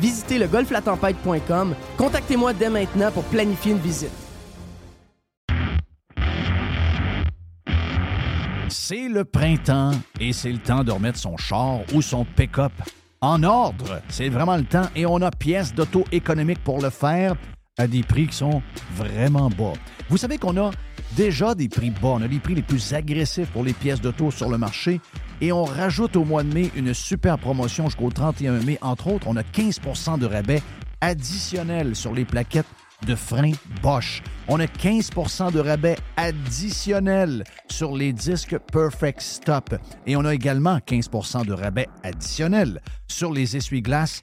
Visitez le golflatempête.com. Contactez-moi dès maintenant pour planifier une visite. C'est le printemps et c'est le temps de remettre son char ou son pick-up en ordre. C'est vraiment le temps et on a pièces d'auto économique pour le faire à des prix qui sont vraiment bas. Vous savez qu'on a déjà des prix bas. On a les prix les plus agressifs pour les pièces d'auto sur le marché et on rajoute au mois de mai une super promotion jusqu'au 31 mai. Entre autres, on a 15% de rabais additionnel sur les plaquettes de frein Bosch. On a 15% de rabais additionnel sur les disques Perfect Stop. Et on a également 15% de rabais additionnel sur les essuie-glaces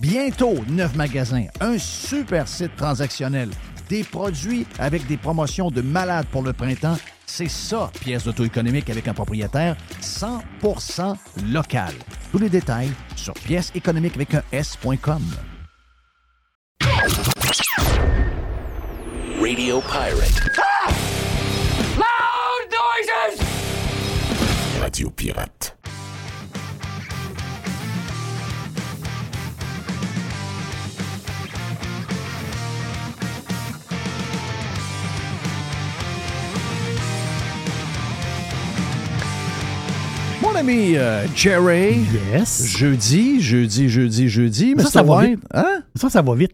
Bientôt, neuf magasins, un super site transactionnel, des produits avec des promotions de malades pour le printemps. C'est ça, pièce d'auto-économique avec un propriétaire 100% local. Tous les détails sur pièce économique avec un S.com. Radio Pirate. Loud noises! Radio Pirate. Ami euh, Jerry. Yes. Jeudi, jeudi, jeudi, jeudi. Mais Ça, ça va vite. Hein? Ça, ça va vite.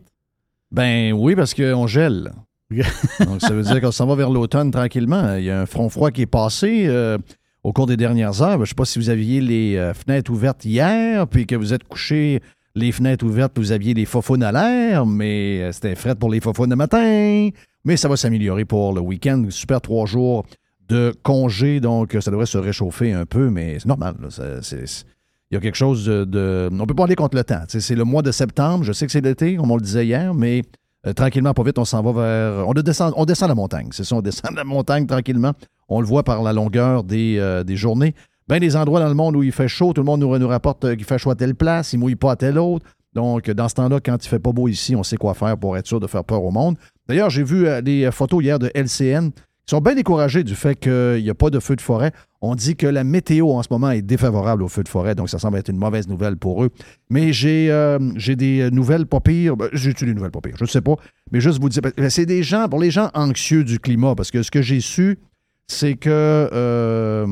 Ben oui, parce qu'on gèle. Donc, ça veut dire qu'on s'en va vers l'automne tranquillement. Il y a un front froid qui est passé euh, au cours des dernières heures. Je ne sais pas si vous aviez les euh, fenêtres ouvertes hier, puis que vous êtes couché les fenêtres ouvertes, puis vous aviez les fofounes à l'air, mais c'était frais pour les fofounes le matin. Mais ça va s'améliorer pour le week-end. Super trois jours de congé, donc ça devrait se réchauffer un peu, mais c'est normal. il y a quelque chose de. on peut pas aller contre le temps. C'est le mois de septembre. Je sais que c'est l'été, comme on le disait hier, mais euh, tranquillement, pas vite, on s'en va vers. On descend, on descend la montagne. C'est ça, on descend la montagne tranquillement. On le voit par la longueur des, euh, des journées. Ben, des endroits dans le monde où il fait chaud, tout le monde nous, rapporte euh, qu'il fait chaud à telle place, il mouille pas à telle autre. Donc, dans ce temps-là, quand il fait pas beau ici, on sait quoi faire pour être sûr de faire peur au monde. D'ailleurs, j'ai vu euh, des photos hier de LCN qui sont bien découragés du fait qu'il n'y a pas de feu de forêt. On dit que la météo en ce moment est défavorable aux feux de forêt, donc ça semble être une mauvaise nouvelle pour eux. Mais j'ai euh, j'ai des nouvelles pas pires. Ben, J'ai-tu des nouvelles pas pires? Je ne sais pas. Mais juste vous dire, ben, c'est des gens, pour les gens anxieux du climat, parce que ce que j'ai su, c'est que euh,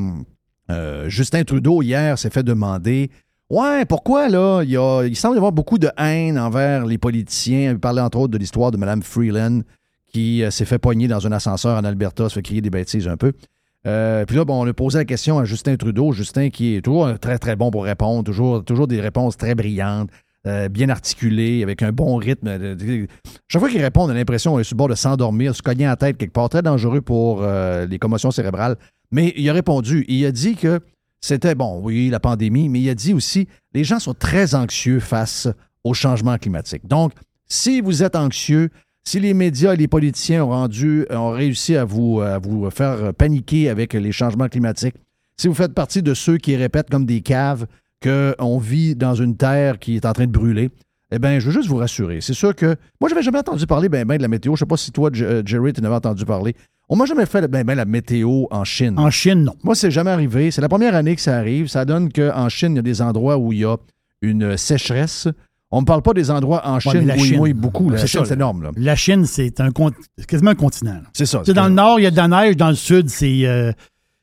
euh, Justin Trudeau, hier, s'est fait demander Ouais, pourquoi là? Il, il semble y avoir beaucoup de haine envers les politiciens. Il parlait entre autres de l'histoire de Mme Freeland qui euh, s'est fait pogner dans un ascenseur en Alberta, se fait crier des bêtises un peu. Euh, puis là, bon, on a posé la question à Justin Trudeau. Justin qui est toujours très, très bon pour répondre, toujours, toujours des réponses très brillantes, euh, bien articulées, avec un bon rythme. Chaque fois qu'il répond, on a l'impression qu'on est sur le bord de s'endormir, se cogner la tête quelque part. Très dangereux pour les commotions cérébrales. Mais il a répondu. Il a dit que c'était, bon, oui, la pandémie, mais il a dit aussi, les gens sont très anxieux face au changement climatique. Donc, si vous êtes anxieux, si les médias et les politiciens ont, rendu, ont réussi à vous, à vous faire paniquer avec les changements climatiques, si vous faites partie de ceux qui répètent comme des caves qu'on vit dans une terre qui est en train de brûler, eh bien, je veux juste vous rassurer. C'est sûr que moi, je n'avais jamais entendu parler ben, ben de la météo. Je ne sais pas si toi, euh, Jerry, tu en avais entendu parler. On m'a jamais fait ben, ben, la météo en Chine. En Chine, non. Moi, c'est jamais arrivé. C'est la première année que ça arrive. Ça donne qu'en Chine, il y a des endroits où il y a une sécheresse. On ne parle pas des endroits en Chine où il mouille beaucoup. La c'est Chine, c'est énorme. là. La Chine, c'est un c'est quasiment un continent. C'est ça. Sais, dans le nord, il y a de la neige. Dans le sud, c'est euh,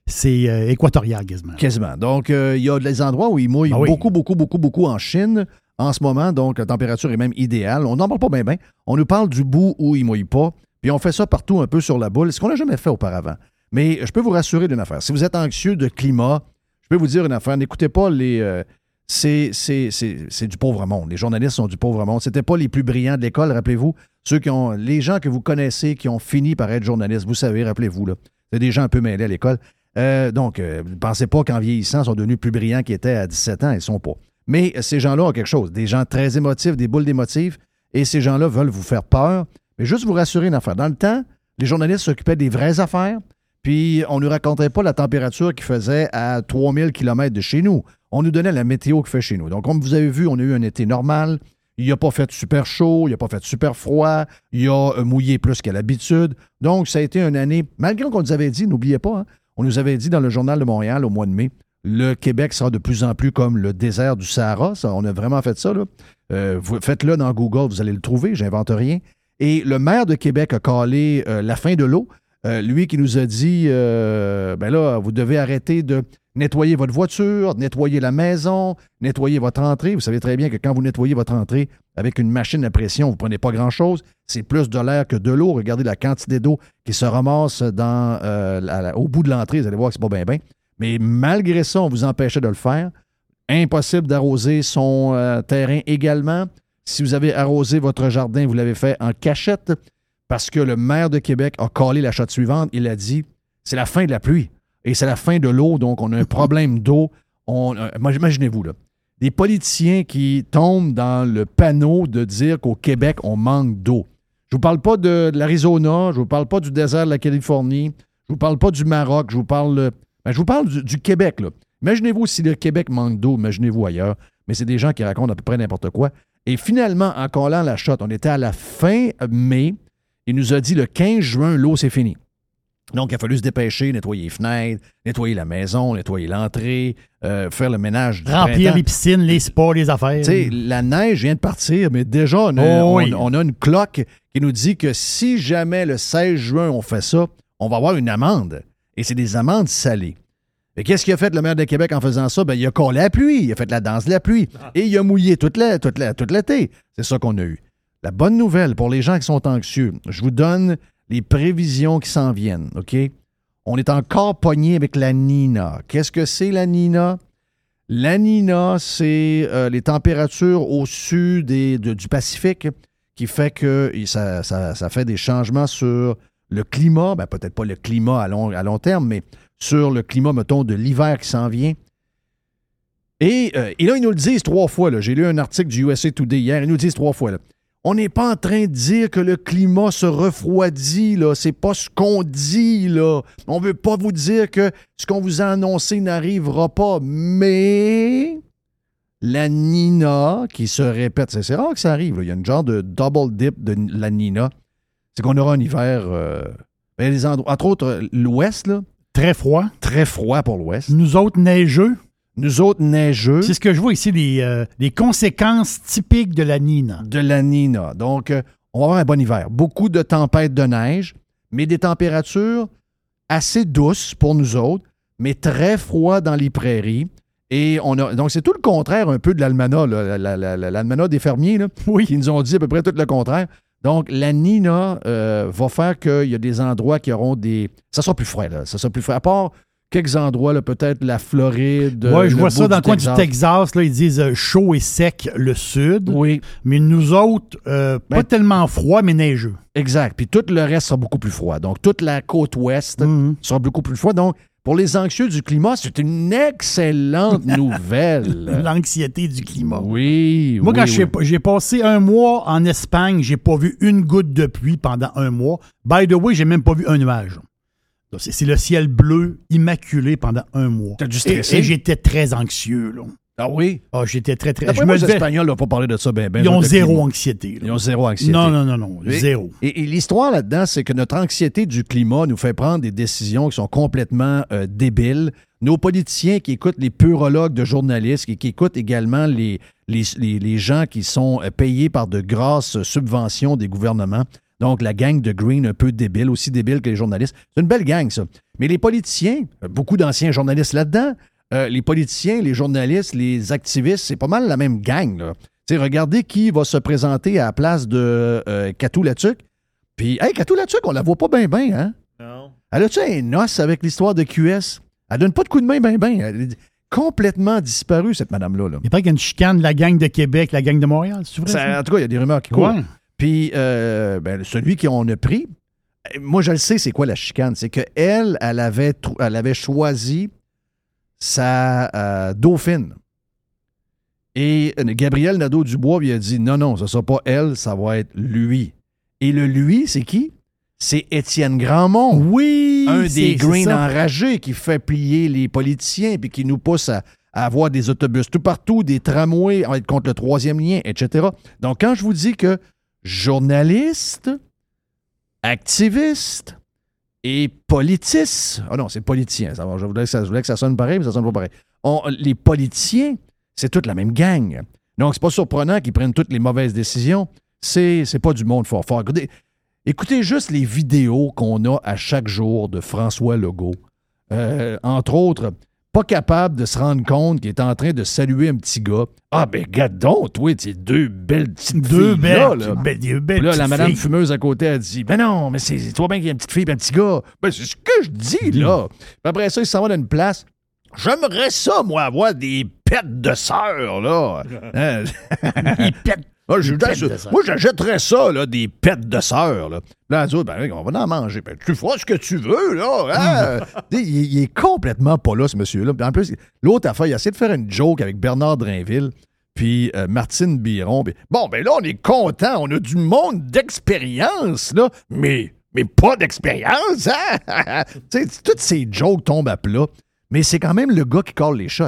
c'est, euh, équatorial quasiment. Quasiment. Donc, euh, il y a des endroits où il mouille Ah oui. beaucoup, beaucoup, beaucoup, beaucoup en Chine en ce moment. Donc, la température est même idéale. On n'en parle pas bien, bien. On nous parle du bout où il mouille pas. Puis on fait ça partout un peu sur la boule, ce qu'on n'a jamais fait auparavant. Mais je peux vous rassurer d'une affaire. Si vous êtes anxieux de climat, je peux vous dire une affaire. N'écoutez pas les. C'est, du pauvre monde. Les journalistes sont du pauvre monde. C'était pas les plus brillants de l'école, rappelez-vous. Ceux qui ont. Les gens que vous connaissez qui ont fini par être journalistes, vous savez, rappelez-vous, là. C'est des gens un peu mêlés à l'école. Euh, donc, euh, pensez pas qu'en vieillissant, ils sont devenus plus brillants qu'ils étaient à 17 ans? Ils sont pas. Mais euh, ces gens-là ont quelque chose. Des gens très émotifs, des boules d'émotifs. Et ces gens-là veulent vous faire peur. Mais juste vous rassurer une affaire. Dans le temps, les journalistes s'occupaient des vraies affaires. Puis on ne nous racontait pas la température qu'il faisait à 3000 km de chez nous. On nous donnait la météo qu'il fait chez nous. Donc, comme vous avez vu, on a eu un été normal. Il n'a pas fait super chaud, il n'a pas fait super froid, il a euh, mouillé plus qu'à l'habitude. Donc, ça a été une année, malgré qu'on nous avait dit, n'oubliez pas, hein, on nous avait dit dans le Journal de Montréal au mois de mai, le Québec sera de plus en plus comme le désert du Sahara. Ça, on a vraiment fait ça. Là. Euh, faites-le dans Google, vous allez le trouver, j'invente rien. Et le maire de Québec a calé euh, la fin de l'eau. Euh, lui qui nous a dit euh, ben là, vous devez arrêter de nettoyer votre voiture, nettoyer la maison, nettoyer votre entrée. Vous savez très bien que quand vous nettoyez votre entrée avec une machine à pression, vous ne prenez pas grand-chose. C'est plus de l'air que de l'eau. Regardez la quantité d'eau qui se ramasse euh, au bout de l'entrée. Vous allez voir que c'est pas bien bien. Mais malgré ça, on vous empêchait de le faire. Impossible d'arroser son terrain également. Si vous avez arrosé votre jardin, vous l'avez fait en cachette parce que le maire de Québec a collé la shot suivante. Il a dit c'est la fin de la pluie et c'est la fin de l'eau, donc on a un problème d'eau. Euh, Imaginez-vous, là, des politiciens qui tombent dans le panneau de dire qu'au Québec, on manque d'eau. Je vous parle pas de, l'Arizona, je vous parle pas du désert de la Californie, je vous parle pas du Maroc, je vous parle, euh, ben, je vous parle du, du Québec. Là. Imaginez-vous si le Québec manque d'eau, imaginez-vous ailleurs. Mais c'est des gens qui racontent à peu près n'importe quoi. Et finalement, en collant la shot, on était à la fin mai. Il nous a dit le 15 juin, l'eau, c'est fini. Donc, il a fallu se dépêcher, nettoyer les fenêtres, nettoyer la maison, nettoyer l'entrée, euh, faire le ménage du Remplir printemps. les piscines, les spas, les affaires. Tu sais, la neige vient de partir, mais déjà, on a, Oh on- oui. on a une cloque qui nous dit que si jamais le 16 juin, on fait ça, on va avoir une amende. Et c'est des amendes salées. Et qu'est-ce qu'il a fait le maire de Québec en faisant ça? Ben, il a collé la pluie, il a fait la danse de la pluie. Et il a mouillé toute la- toute la- toute l'été. C'est ça qu'on a eu. La bonne nouvelle pour les gens qui sont anxieux, je vous donne les prévisions qui s'en viennent, OK? On est encore pogné avec la Nina. Qu'est-ce que c'est la Nina? La Nina, c'est euh, les températures au sud du Pacifique qui fait que ça, fait des changements sur le climat. Ben, peut-être pas le climat à long, terme, mais sur le climat, mettons, de l'hiver qui s'en vient. Et, euh, et là, ils nous le disent trois fois. J'ai lu un article du USA Today hier. Ils nous le disent trois fois. On n'est pas en train de dire que le climat se refroidit, là. C'est pas ce qu'on dit, là. On veut pas vous dire que ce qu'on vous a annoncé n'arrivera pas. Mais la Nina qui se répète, c'est rare que ça arrive. là. Il y a une genre de double dip de la Nina. C'est qu'on aura un hiver. euh, ben, les endroits, entre autres, euh, l'Ouest, là, Très froid. très froid pour l'Ouest. Nous autres, neigeux. Nous autres, neigeux. C'est ce que je vois ici, les, euh, les conséquences typiques de la Nina. de la Nina. Donc, euh, on va avoir un bon hiver. Beaucoup de tempêtes de neige, mais des températures assez douces pour nous autres, mais très froid dans les prairies. Et on a, donc, c'est tout le contraire un peu de l'almanach, là, la- la- la- l'almanach des fermiers, là, qui nous ont dit à peu près tout le contraire. Donc, la Nina euh, va faire qu'il y a des endroits qui auront des. Ça sera plus frais, là. Ça sera plus frais. À part quelques endroits, là, peut-être la Floride. Oui, je vois ça dans le coin du Texas. Là, ils disent euh, chaud et sec le sud. Oui. Mais nous autres, euh, pas Ben- tellement froid, mais neigeux. Exact. Puis tout le reste sera beaucoup plus froid. Donc, toute la côte ouest Mhm. sera beaucoup plus froid. Donc, Pour les anxieux du climat, c'est une excellente nouvelle. L'anxiété du climat. Oui, Moi, oui, quand oui. j'ai- j'ai passé un mois en Espagne, j'ai pas vu une goutte de pluie pendant un mois. By the way, j'ai même pas vu un nuage. C'est le ciel bleu immaculé pendant un mois. T'as dû Et, stresser? et j'étais très anxieux. Là. Ah oui? Ah, j'étais très, très. Je me les Espagnols n'ont pas parlé de ça ben, ben. Ils ont de zéro anxiété. là. Ils ont zéro anxiété. Non, non, non, non. Zéro. Et, et l'histoire là-dedans, c'est que notre anxiété du climat nous fait prendre des décisions qui sont complètement euh, débiles. Nos politiciens qui écoutent les purologues de journalistes et qui écoutent également les, les, les- les gens qui sont euh, payés par de grasses subventions des gouvernements. Donc, la gang de Green, un peu débile, aussi débile que les journalistes. C'est une belle gang, ça. Mais les politiciens, euh, beaucoup d'anciens journalistes là-dedans, euh, les politiciens, les journalistes, les activistes, c'est pas mal la même gang. Là. Tu sais, regardez qui va se présenter à la place de euh, Katou Latuc. Puis, hey, Katou Latuc, on la voit pas bien, bien, hein? Non. Elle a-tu un os avec l'histoire de QS? Elle donne pas de coup de main, bien, bien. Elle est complètement disparue, cette madame-là. Là. Il paraît qu'il y a une chicane de la gang de Québec, la gang de Montréal, c'est vrai? Ça- ça? en tout cas, il y a des rumeurs qui courent. Ouais. Puis, euh, ben, celui qu'on a pris, moi, je le sais, c'est quoi la chicane? C'est qu'elle, elle avait, elle avait choisi sa euh, dauphine. Et euh, Gabriel Nadeau-Dubois lui a dit non, non, ce ne sera pas elle, ça va être lui. Et le lui, c'est qui? C'est Étienne Grandmont. Oui! un des Greens enragés qui fait plier les politiciens puis qui nous pousse à, à avoir des autobus tout partout, des tramways, à être contre le troisième lien, etc. Donc, quand je vous dis que journalistes, activistes et politistes, ah non, c'est politicien, je voulais que ça, sonne pareil, mais ça sonne pas pareil. Les politiciens, c'est toute la même gang. Donc, c'est pas surprenant qu'ils prennent toutes les mauvaises décisions. C'est, c'est pas du monde fort fort. Écoutez, Écoutez juste les vidéos qu'on a à chaque jour de François Legault. Euh, entre autres, pas capable de se rendre compte qu'il est en train de saluer un petit gars. Ah, ben, regarde donc, toi, t'es deux belles petites Deux filles, belles, là, là. belles- deux belles là, la madame filles. fumeuse à côté a dit Ben non, mais c'est toi bien qu'il y a une petite fille et un petit gars. Ben, c'est ce que je dis, là. Puis après ça, il s'en va dans une place. J'aimerais ça, moi, avoir des pets de sœurs, là. Hein? Ils pètent. Ah, moi, j'achèterais ça, là, des pets de sœurs. Là, là ben, on va en manger. Ben, tu feras ce que tu veux, là. hein? il, il est complètement pas là, ce monsieur-là. En plus, l'autre affaire, il a essayé de faire une joke avec Bernard Drainville, puis euh, Martine Biron. puis bon, ben là, on est content. On a du monde d'expérience, là. Mais, mais pas d'expérience, hein? tu sais, toutes ces jokes tombent à plat. Mais c'est quand même le gars qui colle les shots.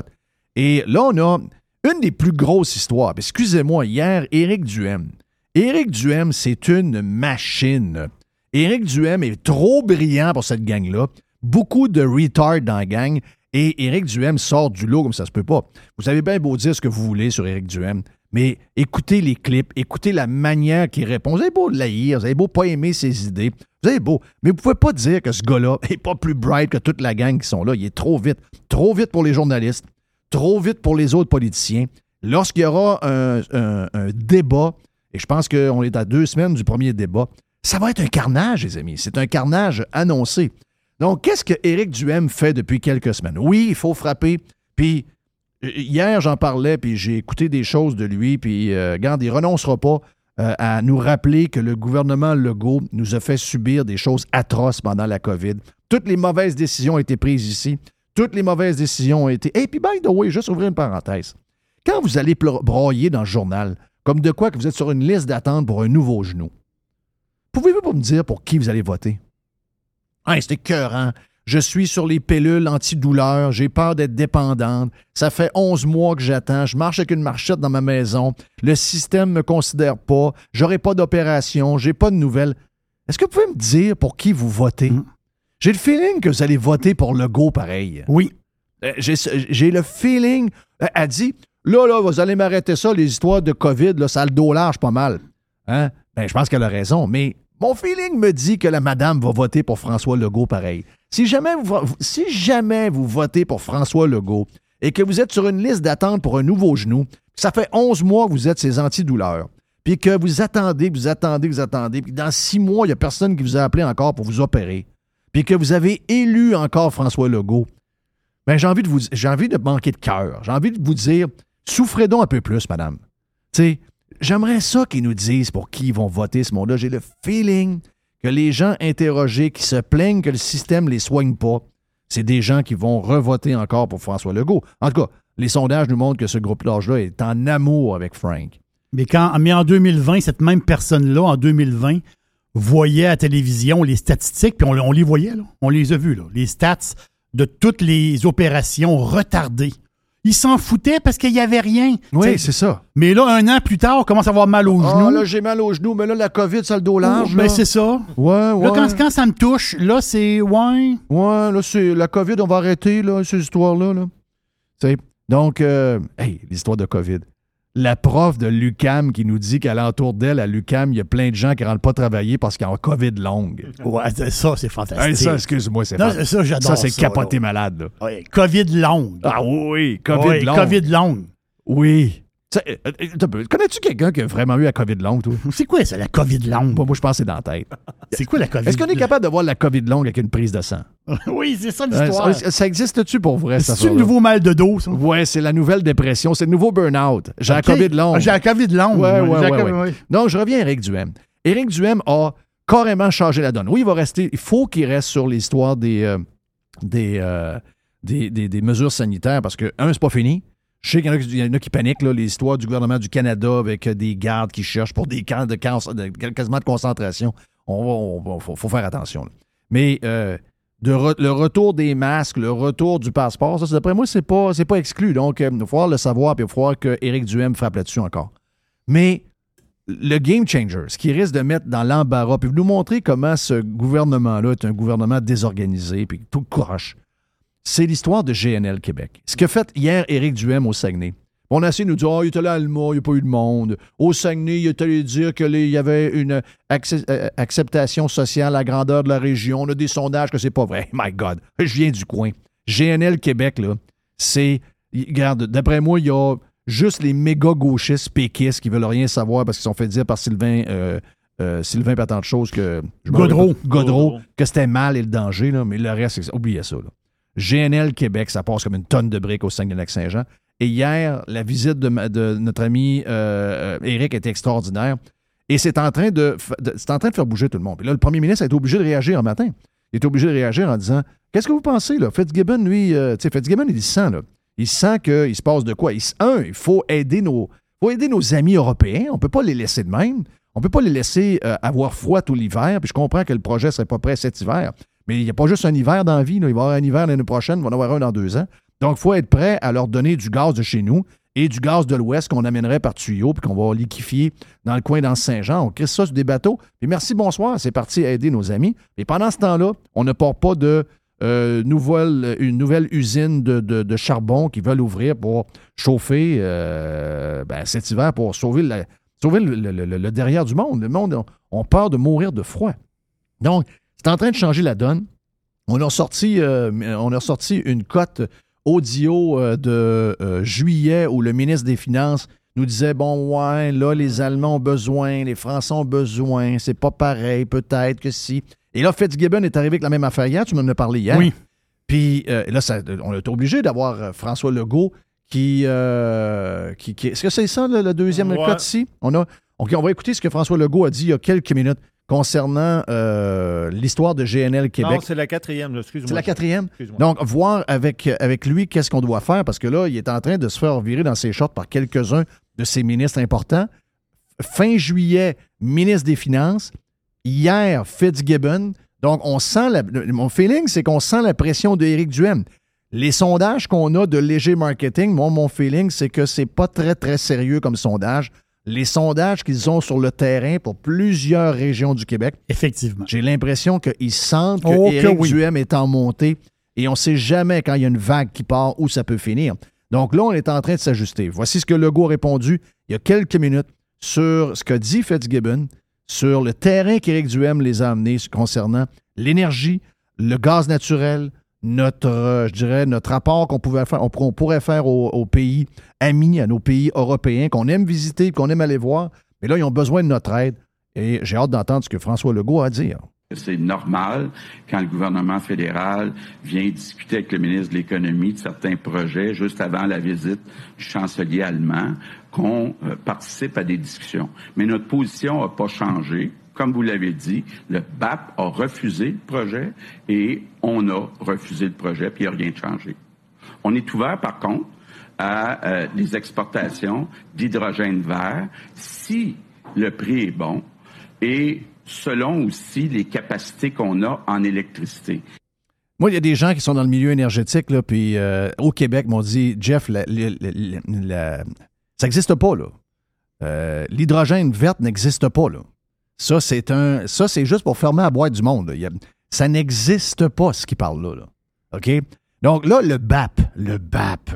Et là, on a une des plus grosses histoires. Excusez-moi, hier, Éric Duhem. Éric Duhem, c'est une machine. Éric Duhem est trop brillant pour cette gang-là. Beaucoup de retard dans la gang. Et Éric Duhem sort du lot comme ça se peut pas. Vous avez bien beau dire ce que vous voulez sur Éric Duhem, mais écoutez les clips, écoutez la manière qu'il répond. Vous avez beau l'haïr, vous avez beau pas aimer ses idées, vous avez beau, mais vous pouvez pas dire que ce gars-là est pas plus bright que toute la gang qui sont là. Il est trop vite. Trop vite pour les journalistes, trop vite pour les autres politiciens. Lorsqu'il y aura un, débat, et je pense qu'on est à deux semaines du premier débat, ça va être un carnage, les amis. C'est un carnage annoncé. Donc, qu'est-ce que Éric Duhem fait depuis quelques semaines? Oui, il faut frapper. Puis, euh, hier, j'en parlais, puis j'ai écouté des choses de lui, puis, euh, il renoncera pas euh, à nous rappeler que le gouvernement Legault nous a fait subir des choses atroces pendant la COVID. Toutes les mauvaises décisions ont été prises ici. Toutes les mauvaises décisions ont été. Et puis, by the way, juste ouvrir une parenthèse. Quand vous allez broyer dans le journal, comme de quoi que vous êtes sur une liste d'attente pour un nouveau genou, pouvez-vous me dire pour qui vous allez voter? Hein, c'est écœurant. Je suis sur les pilules antidouleurs, j'ai peur d'être dépendante. Ça fait 11 mois que j'attends, je marche avec une marchette dans ma maison. Le système me considère pas, j'aurai pas d'opération, j'ai pas de nouvelles. Est-ce que vous pouvez me dire pour qui vous votez? Mm. J'ai le feeling que vous allez voter pour Legault pareil. Oui. Euh, J'ai le feeling. euh, Elle dit là, là, vous allez m'arrêter ça, les histoires de COVID, là, ça a le dos large pas mal. Hein? Ben, je pense qu'elle a raison, mais mon feeling me dit que la madame va voter pour François Legault pareil. Si jamais vous, vo- si jamais vous votez pour François Legault et que vous êtes sur une liste d'attente pour un nouveau genou, ça fait 11 mois que vous êtes ces antidouleurs, puis que vous attendez, vous attendez, vous attendez, puis dans six mois, il n'y a personne qui vous a appelé encore pour vous opérer, puis que vous avez élu encore François Legault, ben, j'ai envie de vous manquer de cœur. J'ai envie de vous dire souffrez donc un peu plus, madame. Tu j'aimerais ça qu'ils nous disent pour qui ils vont voter ce monde-là. J'ai le feeling que les gens interrogés qui se plaignent que le système les soigne pas, c'est des gens qui vont revoter encore pour François Legault. En tout cas, les sondages nous montrent que ce groupe d'âge-là est en amour avec Frank. Mais, quand, mais en 2020, cette même personne-là, en 2020, voyait à la télévision les statistiques, puis on, on les voyait, là. on les a vus, là, les stats de toutes les opérations retardées. Il s'en foutait parce qu'il n'y avait rien. Oui, c'est ça. Mais là, un an plus tard, on commence à avoir mal aux Ah, genoux. là, j'ai mal aux genoux, mais là, la COVID, ça le dos large. mais là. c'est ça. Ouais, ouais. Là, quand, quand ça me touche, là, c'est. Ouais. Ouais, là, c'est la COVID, on va arrêter, là, ces histoires-là. Là. Donc, euh, hey, l'histoire de COVID. La prof de l'UCAM qui nous dit qu'alentour d'elle, à l'UCAM, il y a plein de gens qui ne rentrent pas travailler parce qu'ils ont COVID longue. Ouais, ça, c'est fantastique. Hey, ça, excuse-moi, c'est Non, fa- ça, j'adore Ça, c'est capoté là. malade. Là. Ouais, COVID longue. Ah oui, COVID Ouais, longue. COVID longue. Oui. Euh, euh, Connais-tu quelqu'un qui a vraiment eu la COVID longue, toi? C'est quoi ça, la COVID longue? Moi, moi, je pense que c'est dans la tête. C'est quoi la COVID Est-ce qu'on est capable de voir la COVID longue avec une prise de sang? oui, c'est ça Euh, l'histoire. ça, ça existe-tu pour vrai, ça? C'est le nouveau mal de dos, ça? Ouais, c'est la nouvelle dépression, c'est le nouveau burn-out. J'ai la COVID longue. Ah, J'ai la COVID longue. Ouais, COVID- je reviens à Éric Duhem. Éric Duhem a carrément changé la donne. Oui, il va rester. Il faut qu'il reste sur l'histoire des, euh, des, euh, des, des- des mesures sanitaires parce que, un, c'est pas fini. Je sais qu'il y en a, qui- paniquent, là, l'histoire du gouvernement du Canada avec euh, des gardes qui cherchent pour des camps de, de- quasiment de concentration. On on va- faut, faut faire attention. Mais euh, le retour des masques, le retour du passeport, ça, d'après moi, c'est pas, pas exclu. Donc, euh, il falloir le savoir, puis il va falloir que Éric Duhem frappe là-dessus encore. Mais le game changer, ce qui risque de mettre dans l'embarras, puis nous montrer comment ce gouvernement-là est un gouvernement désorganisé, puis tout croche, c'est l'histoire de GNL Québec. Ce qu'a fait hier Éric Duhem au Saguenay. On a essayé de nous dire, oh, il était là à Alma, il n'y a pas eu de monde. Au Saguenay, il est allé dire qu'il y avait une euh, acceptation sociale à la grandeur de la région. On a des sondages que c'est pas vrai. My God, je viens du coin. GNL Québec, là, c'est. Regarde, d'après moi, il y a juste les méga gauchistes péquistes qui veulent rien savoir parce qu'ils sont fait dire par Sylvain. Euh, euh, Sylvain pas tant de choses que. je Godreau. Godreau, que c'était mal et le danger, là, mais le reste, c'est- oubliez ça. là. GNL Québec, ça passe comme une tonne de briques au Saguenay-Lac-Saint-Jean. Et hier, la visite de, notre ami euh, euh, Éric était extraordinaire. Et c'est en, train de, c'est en train de faire bouger tout le monde. Puis là, le premier ministre a été obligé de réagir un matin. Il est obligé de réagir en disant Qu'est-ce que vous pensez, là? Fitzgibbon, lui, euh, tu sais, Fitzgibbon, il sent, là. Il sent qu'il se passe de quoi? Il, un, il faut aider nos, faut aider nos amis européens. On ne peut pas les laisser de même. On ne peut pas les laisser euh, avoir froid tout l'hiver. Puis je comprends que le projet ne serait pas prêt cet hiver. Mais il n'y a pas juste un hiver dans la vie. Il va y avoir un hiver l'année prochaine, il va y en avoir un dans deux ans. Donc, il faut être prêt à leur donner du gaz de chez nous et du gaz de l'Ouest qu'on amènerait par tuyau puis qu'on va liquéfier dans le coin dans Saint-Jean. On crisse ça sur des bateaux. Puis merci, bonsoir. C'est parti aider nos amis. Et pendant ce temps-là, on ne porte pas de euh, nouvelle, une nouvelle usine de, charbon qui veulent ouvrir pour chauffer euh, ben, cet hiver pour sauver, le, derrière du monde. Le monde a, ont peur de mourir de froid. Donc, c'est en train de changer la donne. On a sorti, on a sorti une cote audio euh, de euh, juillet où le ministre des Finances nous disait bon ouais là les Allemands ont besoin, les Français ont besoin, c'est pas pareil peut-être que si. Et là Fitzgibbon est arrivé avec la même affaire hier, tu m'en as parlé hier. Oui. Puis euh, là ça- on est obligé d'avoir euh, François Legault qui, euh, qui, qui- est-ce que c'est ça le, le deuxième Ouais. cote ici On a ok on va écouter ce que François Legault a dit il y a quelques minutes concernant euh, l'histoire de GNL Québec. Non, c'est la quatrième, excuse-moi. C'est la quatrième? Donc, voir avec, avec lui qu'est-ce qu'on doit faire, parce que là, il est en train de se faire virer dans ses shorts par quelques-uns de ses ministres importants. Fin juillet, ministre des Finances. Hier, Fitzgibbon. Donc, on sent la- mon feeling, c'est qu'on sent la pression d'Éric Duhem. Les sondages qu'on a de léger marketing, moi, mon feeling, c'est que c'est pas très, très sérieux comme sondage. Les sondages qu'ils ont sur le terrain pour plusieurs régions du Québec, Effectivement. j'ai l'impression qu'ils sentent que Oh, Éric oui. Duhem est en montée et on ne sait jamais quand il y a une vague qui part où ça peut finir. Donc là, on est en train de s'ajuster. Voici ce que Legault a répondu il y a quelques minutes sur ce que dit Fitzgibbon, sur le terrain qu'Éric Duhem les a amenés concernant l'énergie, le gaz naturel, notre, euh, je dirais, notre rapport qu'on pouvait faire, on, pour- on pourrait faire aux, aux pays amis, à nos pays européens qu'on aime visiter, qu'on aime aller voir. Mais là, ils ont besoin de notre aide. Et j'ai hâte d'entendre ce que François Legault a à dire. C'est normal quand le gouvernement fédéral vient discuter avec le ministre de l'Économie de certains projets juste avant la visite du chancelier allemand qu'on euh, participe à des discussions. Mais notre position n'a pas changé. Comme vous l'avez dit, le BAP a refusé le projet et on a refusé le projet, puis il n'y a rien changé. On est ouvert, par contre, à euh, les exportations d'hydrogène vert si le prix est bon et selon aussi les capacités qu'on a en électricité. Moi, il y a des gens qui sont dans le milieu énergétique, puis euh, au Québec, m'ont dit Jeff, ça n'existe pas, là. Euh, L'hydrogène verte n'existe pas, là. Ça, c'est un. Ça, c'est juste pour fermer la boîte du monde. y a- ça n'existe pas, ce qui parle là, là. OK? Donc là, le BAP, le BAP,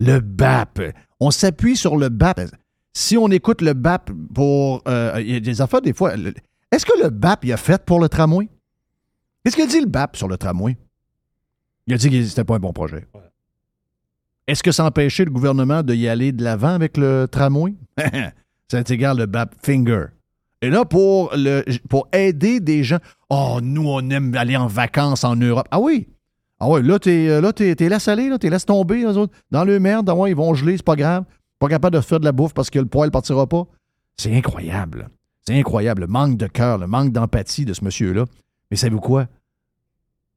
le BAP. On s'appuie sur le BAP. Si on écoute le BAP pour. euh, il y a des affaires, des fois. Est-ce que le BAP, il a fait pour le tramway? Qu'est-ce qu'il a dit le BAP sur le tramway? Il a dit que c'était pas un bon projet. Est-ce que ça empêchait le gouvernement d'y aller de l'avant avec le tramway? ça égal le BAP finger. Et là, pour, le, pour aider des gens, oh, nous, on aime aller en vacances en Europe. Ah oui? Ah ouais, là, t'es, euh, là, t'es, t'es laisse aller, là, t'es laisse tomber, autres. Dans le merde, ah ouais, ils vont geler, c'est pas grave. Pas capable de faire de la bouffe parce que le poêle partira pas. C'est incroyable. C'est incroyable. Le manque de cœur, le manque d'empathie de ce monsieur-là. Mais savez-vous quoi?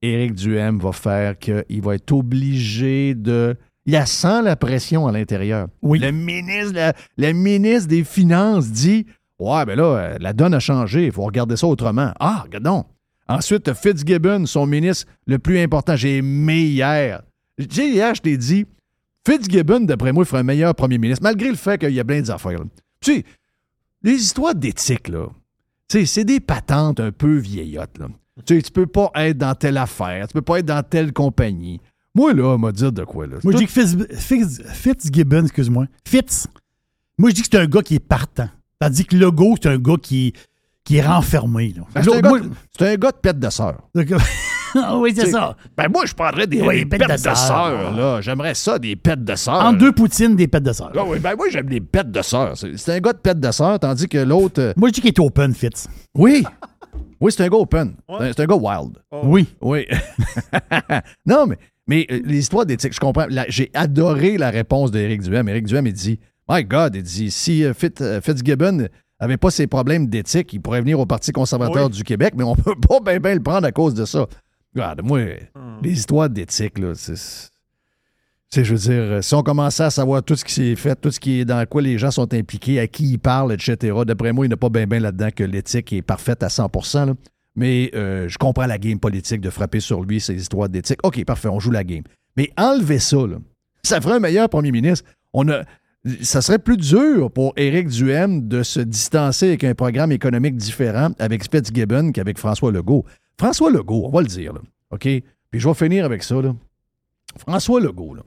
Éric Duhem va faire qu'il va être obligé de. Il a sent la pression à l'intérieur. Oui. Le ministre, la- le ministre des Finances dit Ouais, ben là, euh, la donne a changé, il faut regarder ça autrement. Ah, regardons. Ensuite, Fitzgibbon, son ministre le plus important. J'ai aimé hier. Sais, hier, je t'ai dit, Fitzgibbon, d'après moi, ferait un meilleur premier ministre, malgré le fait qu'il y a plein d'affaires. Tu sais, les histoires d'éthique, là, tu sais, c'est des patentes un peu vieillottes, là. Tu sais, tu peux pas être dans telle affaire, tu peux pas être dans telle compagnie. Moi, là, on m'a dit de quoi, là. Moi, je dis que Fitz, Fitz- Fitzgibbon, excuse-moi. Fitz. Moi, je dis que c'est un gars qui est partant. Tandis que Legault, c'est un gars qui, qui est renfermé. là. Ben, c'est, un gars, moi- de- c'est un gars de pète de sœur. Ah oui, c'est ça. Ben moi, je prendrais des, Oui, des pètes pètes de de sœur. là. J'aimerais ça, des pètes de sœur. En deux poutines, des pètes de sœur. Ah oui, ben moi, j'aime les pètes de sœur. C'est, c'est un gars de pète de sœur, tandis que l'autre... euh, Moi, je dis qu'il est open, Fitz. Oui! Oui, c'est un gars open. C'est un- C'est un gars wild. Oui. Oui. non, mais, mais euh, les histoires d'éthique, je comprends. La- J'ai adoré la réponse d'Éric Duhem. Éric Duhem, il dit My God, il dit si euh, euh, Fitzgibbon avait pas ses problèmes d'éthique, il pourrait venir au Parti conservateur du Québec, mais on peut pas bien ben le prendre à cause de ça. Regarde, moi, les histoires d'éthique, là, c'est. c'est- je veux dire, euh, si on commençait à savoir tout ce qui s'est fait, tout ce qui est dans quoi les gens sont impliqués, à qui ils parlent, etc., d'après moi, il n'y a pas bien ben là-dedans que l'éthique est parfaite à 100 là. Mais euh, je comprends la game politique de frapper sur lui, ces histoires d'éthique. OK, parfait, on joue la game. Mais enlever ça, là, ça ferait un meilleur premier ministre. On a, ça serait plus dur pour Éric Duhem de se distancer avec un programme économique différent avec Fitzgibbon qu'avec François Legault. François Legault, on va le dire, là, OK? Puis je vais finir avec ça, là. François Legault, là.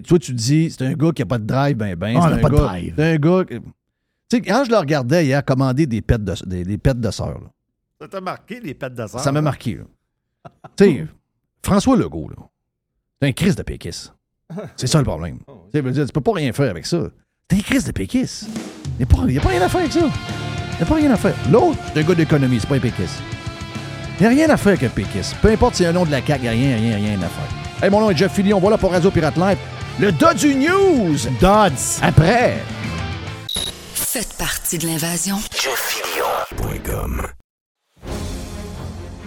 Toi, tu dis, c'est un gars qui n'a pas de drive, ben, ben. Ah, c'est un pas de gars- drive. C'est un gars. que- Tu sais, quand je le regardais hier commander des pets de, des, des pets de sœur, là, Ça t'a marqué, les pètes de sang? ça m'a marqué. là. Tu sais, François Legault, là, c'est un crise de péquisse. C'est ça le problème. Tu dire, tu peux pas rien faire avec ça. C'est un crise de péquisse. Il n'y a, pas- il y a pas rien à faire avec ça. Il n'y a pas rien à faire. L'autre, c'est un gars d'économie, c'est pas un péquisse. Il n'y a rien à faire avec un péquisse. Peu importe si c'est un nom de la CAQ, il n'y a rien, rien, rien à faire. Hey, mon nom est Jeff Fillion, voilà pour Radio Pirate Live. Le Dodge News! Dodds. Après! Faites partie de l'invasion.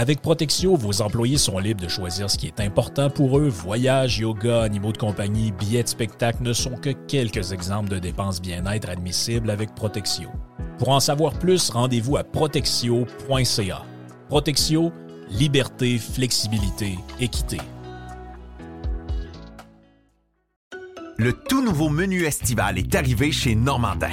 Avec Protexio, vos employés sont libres de choisir ce qui est important pour eux. Voyages, yoga, animaux de compagnie, billets de spectacle ne sont que quelques exemples de dépenses bien-être admissibles avec Protexio. Pour en savoir plus, rendez-vous à protexio.ca. Protexio, liberté, flexibilité, équité. le tout nouveau menu estival est arrivé chez Normandin.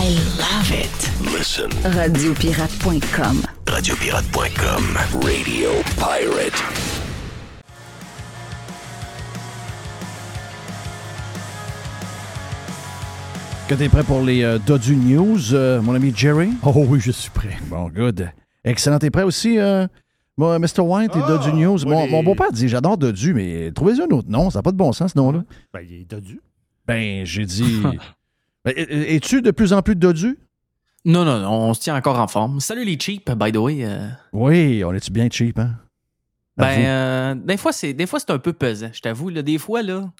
I love it. Listen. Radiopirate.com. Radiopirate.com. Radio Pirate. Que t'es prêt pour les euh, Dodu News, euh, mon ami Jerry? Oh oui, je suis prêt. Bon, good. Excellent. T'es prêt aussi, euh, moi, Mr. White et Ah, Dodu News? Mon, mon beau-père dit j'adore Dodu, mais trouvez-y un autre nom. Ça n'a pas de bon sens, ce nom-là. Ben, il est dodu. Ben, j'ai dit. Es- es-tu de plus en plus Dodu? Non, non, non, on se tient encore en forme. Salut les cheap, by the way. euh, Oui, on est-tu bien cheap, hein? ben, euh, des fois, c'est des fois c'est un peu pesant, je t'avoue. là. Des fois, là,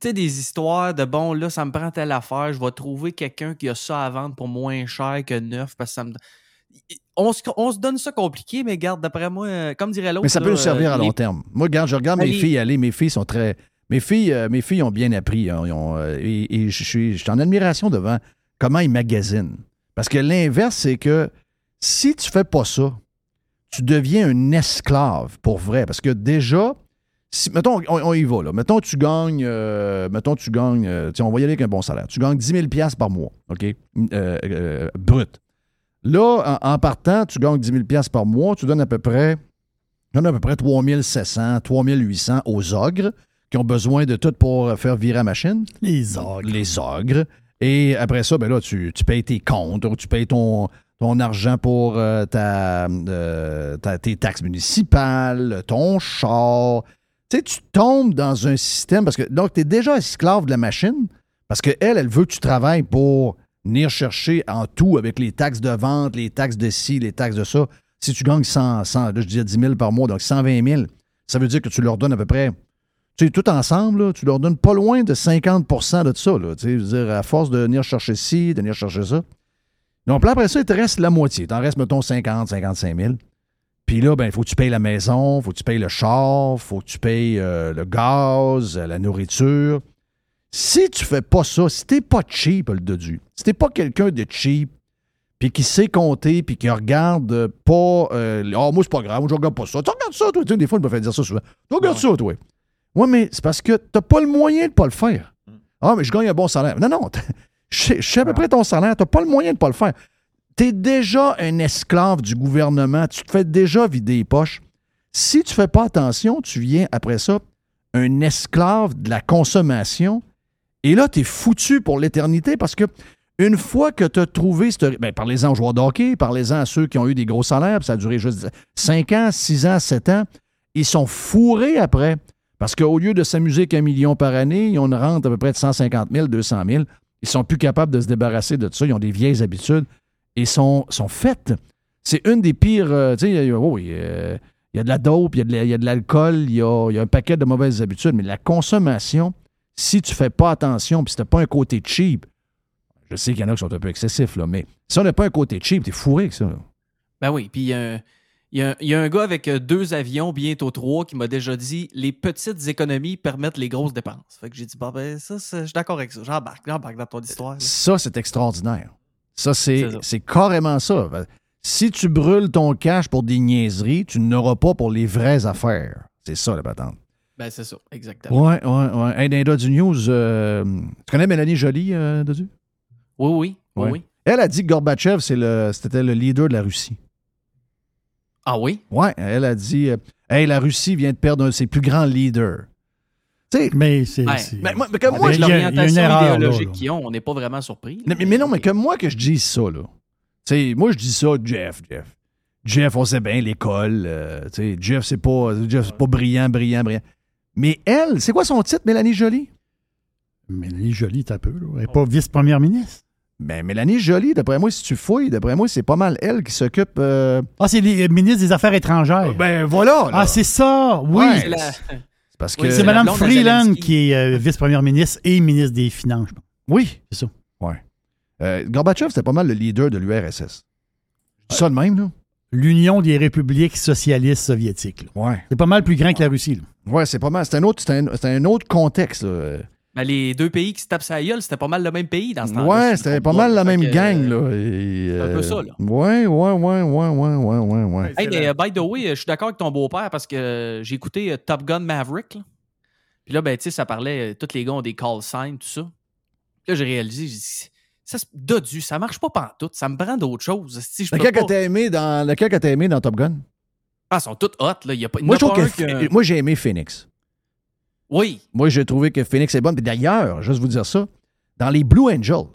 tu sais, des histoires de bon, là, ça me prend telle affaire, je vais trouver quelqu'un qui a ça à vendre pour moins cher que neuf parce que ça me. On se, on se donne ça compliqué, mais garde, d'après moi, euh, comme dirait l'autre. Mais ça peut nous servir euh, à long terme. Moi, regarde, je regarde Ben, mes les- filles aller. Mes filles sont très. Mes filles, euh, mes filles ont bien appris. hein. Euh, et je suis en admiration devant comment ils magasinent. Parce que l'inverse, c'est que si tu fais pas ça, tu deviens un esclave pour vrai. Parce que déjà, mettons, on, y va, là. Mettons, tu gagnes, euh, mettons, tu gagnes, euh, on va y aller avec un bon salaire. Tu gagnes 10 000 piastres par mois, OK? Brut. Là, en, partant, tu gagnes 10 000 piastres par mois, tu donnes à peu près, tu donnes à peu près 3 700, 3 800 aux ogres qui ont besoin de tout pour faire virer la machine. Les ogres. Les ogres. Et après ça, ben là, tu, tu payes tes comptes, tu payes ton, ton argent pour euh, ta, euh, ta- tes taxes municipales, ton char. Tu sais, tu tombes dans un système parce que donc tu es déjà esclave de la machine parce qu'elle, elle veut que tu travailles pour venir chercher en tout avec les taxes de vente, les taxes de ci, les taxes de ça. Si tu gagnes 100, 100 là, je disais 10 000 par mois, donc 120 000, ça veut dire que tu leur donnes à peu près tu sais, tout ensemble, là, tu leur donnes pas loin de 50% de ça. Là, tu sais, je veux dire, à force de venir chercher ci, de venir chercher ça. Donc, là, après ça, il te reste la moitié. Il t'en reste, mettons, 50, 55 000. Puis là, ben, il faut que tu payes la maison, il faut que tu payes le char, il faut que tu payes euh, le gaz, euh, la nourriture. Si tu fais pas ça, si t'es pas cheap, le dodu, si t'es pas quelqu'un de cheap, puis qui sait compter, puis qui regarde euh, pas... euh, Ah, moi, c'est pas grave, moi, je regarde pas ça. Tu regardes ça, toi. Tu sais, des fois, il me fait dire ça souvent. Tu regardes ça, toi. Oui, mais c'est parce que t'as pas le moyen de pas le faire. Ah, mais je gagne un bon salaire. Non, non, je sais- à peu près ton salaire, t'as pas le moyen de pas le faire. T'es déjà un esclave du gouvernement, tu te fais déjà vider les poches. Si tu fais pas attention, tu viens après ça un esclave de la consommation et là, t'es foutu pour l'éternité parce que une fois que tu as trouvé, cette- ben, parlez-en aux joueurs de hockey, parlez-en à ceux qui ont eu des gros salaires, puis ça a duré juste 5 ans, 6 ans, 7 ans, ils sont fourrés après. Parce qu'au lieu de s'amuser qu'un million par année, une rente à peu près de 150 000, 200 000. Ils sont plus capables de se débarrasser de ça. Ils ont des vieilles habitudes et sont, sont faites. C'est une des pires. euh, tu sais, il y a- oh euh, il y a de la dope, il y a de l'alcool, il y a, un paquet de mauvaises habitudes, mais la consommation, si tu fais pas attention, puis si tu pas un côté cheap, je sais qu'il y en a qui sont un peu excessifs, là, mais si on n'a pas un côté cheap, t'es fourré avec ça. Ben oui, puis un- il y a un- il y a un gars avec euh, deux avions, bientôt trois, qui m'a déjà dit les petites économies permettent les grosses dépenses. Fait que j'ai dit, bah ben ça, je suis d'accord avec ça. J'embarque, j'embarque dans ton histoire. là. Ça, c'est extraordinaire. Ça, c'est carrément ça. Si tu brûles ton cash pour des niaiseries, tu n'auras pas pour les vraies affaires. C'est ça, la patente. Ben c'est ça, exactement. Ouais, ouais, ouais. Hey, les Dodu News, euh, tu connais Mélanie Joly, euh, Dodu? Oui, oui, oui, Ouais. oui. Elle a dit que Gorbatchev, c'est le- c'était le leader de la Russie. Ah oui? Ouais, elle a dit euh, Hey, la Russie vient de perdre un de ses plus grands leaders. Tu sais, Mais c'est. Ouais. mais moi- mais comme moi, l'orientation idéologique qu'ils ont, on n'est pas vraiment surpris. mais, mais non, mais comme moi que je dis ça, là. Tu sais, moi, je dis ça, Jeff, Jeff. Jeff, on sait bien, l'école. euh, tu sais, Jeff, c'est pas, Jeff, c'est pas brillant, brillant, brillant. Mais elle, c'est quoi son titre, Mélanie Joly? Mélanie Jolie, t'as peu. là. Elle n'est pas vice-première ministre. Ben, Mélanie Joly, d'après moi, si tu fouilles, d'après moi, c'est pas mal elle qui s'occupe. euh, Ah, c'est les ministres des Affaires étrangères. Ben, voilà. là. ah, c'est ça, oui. Ouais. C'est la- C'est Parce que... Oui, C'est Mme Freeland qui est euh, vice-première ministre et ministre des Finances. je pense. Oui. C'est ça. Ouais. Euh, Gorbatchev, c'était pas mal le leader de l'URSS. C'est ça de même, là? L'Union des républiques socialistes soviétiques. là. Ouais. C'est pas mal plus grand que la Russie. là. Ouais, c'est pas mal. C'est un autre, c'est un, c'est un autre contexte, là. Ben, les deux pays qui se tapent sa gueule, c'était pas mal le même pays dans ce temps-là. Ouais, si c'était pas mal la même gang, euh, là. C'est un peu euh, ça, là. Ouais, ouais, ouais, ouais, ouais, ouais, ouais, ouais. Hey, mais euh, by the way, euh, je suis d'accord avec ton beau-père parce que j'ai écouté Top Gun Maverick. là. Puis là, ben, tu sais, ça parlait, euh, tous les gars ont des call signs, tout ça. Puis là, j'ai réalisé, j'ai dit, ça, dodu, ça marche pas pantoute, ça me prend d'autres choses. Si je peux Lequel que t'as aimé dans lequel que t'as aimé dans Top Gun? Ah, ils sont toutes hot, là. Y a pas, y que moi j'ai aimé Phoenix. Oui, Moi, j'ai trouvé que Phoenix est bonne. Puis d'ailleurs, juste vous dire ça, dans les Blue Angels,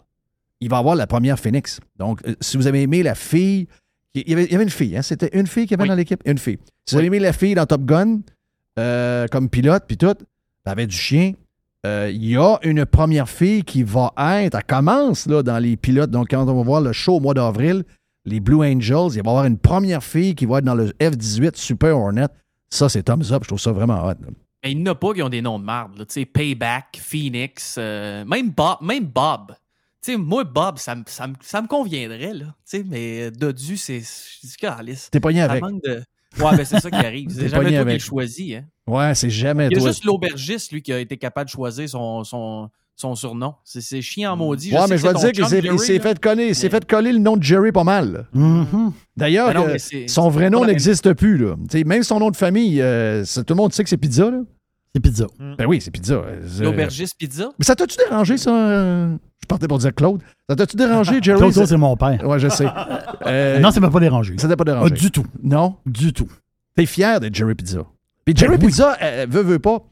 il va y avoir la première Phoenix. Donc, euh, si vous avez aimé la fille, il y avait, il y avait une fille, hein? C'était une fille qui avait Oui. dans l'équipe? Une fille. Si vous avez aimé la fille dans Top Gun, euh, comme pilote, puis tout, elle avait du chien. euh, Il y a une première fille qui va être, elle commence là, dans les pilotes. Donc, quand on va voir le show au mois d'avril, les Blue Angels, il va y avoir une première fille qui va être dans le F-18 Super Hornet. Ça, c'est thumbs up. Je trouve ça vraiment hot. là. Mais il n'y en a pas qui ont des noms de marde, là. Tu sais, Payback, Phoenix, euh, même Bob. Même Bob. Moi, Bob, ça, me- ça, ça me conviendrait, là. Tu sais, mais Dodu, c'est. Je dis. T'es pogné avec. manque de. Ouais, ben c'est ça qui arrive. T'es C'est jamais toi qui avec. le choisis, hein. Ouais, c'est jamais Il y a toi. juste l'aubergiste, lui, qui a été capable de choisir son, son, son surnom. C'est- C'est chiant en maudit. Ouais, sais mais je ton dire qu'il s'est- fait coller, il s'est fait coller le nom de Jerry pas mal. Mhm. D'ailleurs, Ben non, euh, son vrai nom n'existe plus. Là. Tu sais, même son nom de famille, euh, tout le monde sait que c'est Pizza. Là. C'est pizza. Ben oui, c'est Pizza. Euh, c'est- L'aubergiste pizza? Mais ça t'a-tu dérangé, ça? Je partais pour dire Claude. Ça t'a-tu dérangé, Jerry? Claude, c'est mon père. Ouais, je sais. Euh, non, ça m'a pas dérangé. ça t'a pas Ah, dérangé. du tout. Non? Du tout. T'es fier d'être Jerry Pizza. Puis Jerry Ben oui. Pizza, euh, veut, veut pas.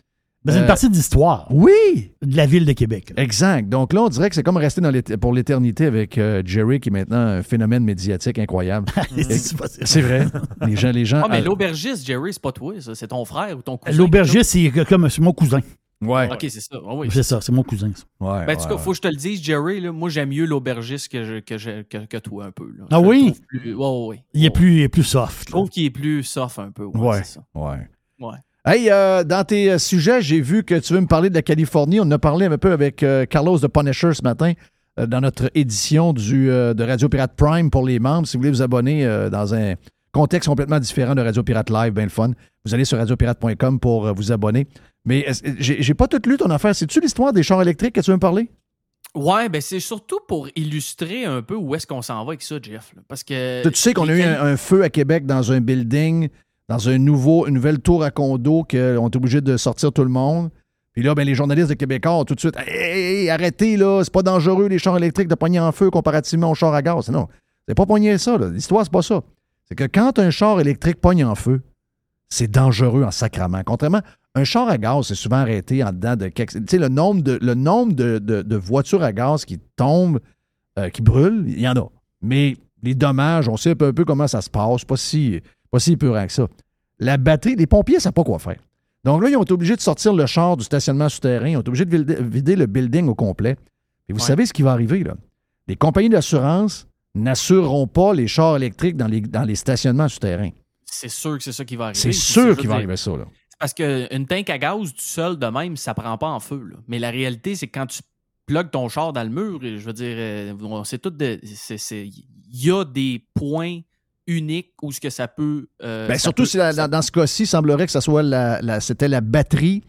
C'est Euh, une partie de l'histoire Oui! de la ville de Québec. là. Exact. Donc là, on dirait que c'est comme rester dans pour l'éternité avec euh, Jerry, qui est maintenant un phénomène médiatique incroyable. C'est pas- c'est- c'est vrai. Les gens, les gens. Ah, mais euh, l'aubergiste, Jerry, c'est pas toi, ça. C'est ton frère ou ton cousin. L'aubergiste, c'est comme c'est mon cousin. ouais. Ok, c'est ça. Ah oui. C'est ça, c'est mon cousin. ça. Ouais, Ben, en tout ouais, cas, ouais. faut que je te le dise, Jerry, là, moi, j'aime mieux l'aubergiste que, je- que, je- que, que toi, un peu. Là. Ah Je le oui? trouve plus- Ouais, ouais, ouais. Il est plus, il est plus soft. Je là. trouve qu'il est plus soft un peu. Ouais, Ouais. c'est ça. Ouais. Ouais. Hey, euh, dans tes euh, sujets, j'ai vu que tu veux me parler de la Californie. On en a parlé un peu avec euh, Carlos de Punisher ce matin dans notre édition du, de Radio Pirate Prime pour les membres. Si vous voulez vous abonner dans un contexte complètement différent de Radio Pirate Live, bien le fun, vous allez sur radiopirate.com pour vous abonner. Mais j'ai pas tout lu ton affaire. C'est-tu l'histoire des chars électriques que tu veux me parler? Ouais, ben c'est surtout pour illustrer un peu où est-ce qu'on s'en va avec ça, Jeff. là. Parce que. Tu sais qu'on a eu un, un feu à Québec dans un building, dans un nouveau, une nouvelle tour à condo qu'on est obligé de sortir tout le monde. Puis là, ben, les journalistes de Québécois ont tout de suite Hey, hey, arrêtez, là, c'est pas dangereux les chars électriques de pogner en feu comparativement aux chars à gaz. Non, c'est pas pogner ça. L'histoire, c'est pas ça. C'est que quand un char électrique pogne en feu, c'est dangereux en sacrament. Contrairement, un char à gaz, c'est souvent arrêté en dedans de quelques. Tu sais, le nombre de, le nombre de, de- de voitures à gaz qui tombent, euh, qui brûlent, il y en a. Mais les dommages, on sait un peu, un peu comment ça se passe, pas si, pas si épeurant que ça. La batterie, les pompiers ne savent pas quoi faire. Donc là, ils ont été obligés de sortir le char du stationnement souterrain, ils ont été obligés de vider, le building au complet. Et vous Ouais. savez ce qui va arriver, là? Les compagnies d'assurance n'assureront pas les chars électriques dans les, dans les stationnements souterrains. C'est sûr que c'est ça qui va arriver. C'est sûr qu'il va arriver ça, là. c'est Parce qu'une tank à gaz, tout seul de même, ça prend pas en feu. là. Mais la réalité, c'est que quand tu plugues ton char dans le mur, je veux dire, euh, sait tout de. c'est- c'est- Il y a des points uniques où ce que ça peut. euh, Ben, ça surtout peut- si la- ça- dans, ce cas-ci, il semblerait que ça soit la, la- c'était la batterie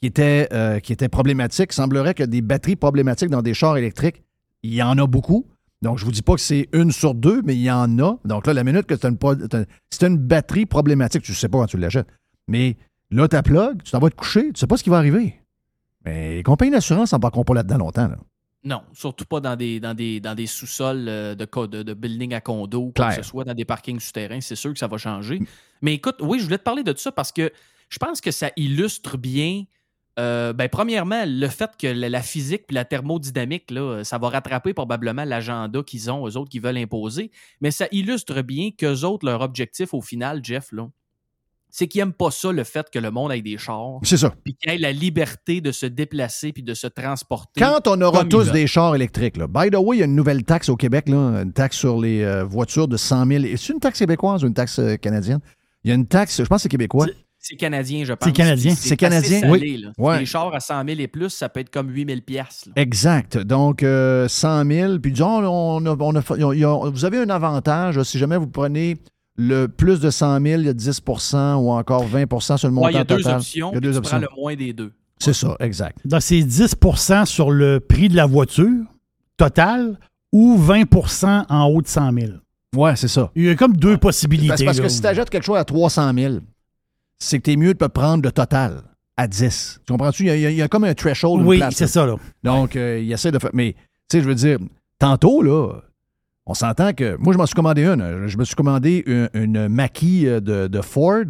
qui était, euh, qui était problématique. Il semblerait que des batteries problématiques dans des chars électriques, il y en a beaucoup. Donc, je vous dis pas que c'est une sur deux, mais il y en a. Donc là, la minute que tu as t'as une batterie problématique, tu ne sais pas quand tu l'achètes. Mais là, ta plug, tu t'en vas te coucher, tu sais pas ce qui va arriver. Mais les compagnies d'assurance n'embarqueront pas là-dedans longtemps. là. Non, surtout pas dans des, dans des, dans des sous-sols euh, de, de, de building à condo, que ce soit, dans des parkings souterrains. C'est sûr que ça va changer. Mais écoute, oui, je voulais te parler de ça parce que je pense que ça illustre bien, euh, ben, premièrement, le fait que la, la physique et la thermodynamique, là, ça va rattraper probablement l'agenda qu'ils ont, eux autres qui veulent imposer. Mais ça illustre bien qu'eux autres, leur objectif au final, Jeff, là, c'est qu'ils n'aiment pas ça, le fait que le monde ait des chars, C'est ça. puis qu'il ait la liberté de se déplacer puis de se transporter. Quand on aura tous des chars électriques, là. by the way, il y a une nouvelle taxe au Québec, là, une taxe sur les euh, voitures de 100 000. C'est une taxe québécoise ou une taxe euh, canadienne? Il y a une taxe, je pense que c'est québécois. C'est canadien, je pense. C'est canadien. C'est canadien, salé, oui. là. Ouais. Les chars à 100 000 et plus, ça peut être comme 8 000 piastres, là. Exact. Donc, euh, 100 000. Puis disons, on a- on a vous avez un avantage si jamais vous prenez le plus de 100 000, il y a 10% ou encore 20% sur le montant Ouais, il y a deux total. options. Il y a deux tu options. prends le moins des deux. C'est ça, exact. Donc, c'est 10% sur le prix de la voiture total ou 20% en haut de 100 000. Ouais, c'est ça. Il y a comme deux possibilités. Parce, là. que si tu achètes quelque chose à 300 000, c'est que tu es mieux de prendre le total à 10. Tu comprends-tu? Il y a, il y comme un threshold. Oui, c'est ça, là. Donc, euh, il essaie de faire. Mais, tu sais, je veux dire, tantôt, là, on s'entend que. Moi, je m'en suis commandé une. Je me suis commandé une, une Mackie euh, de, de Ford.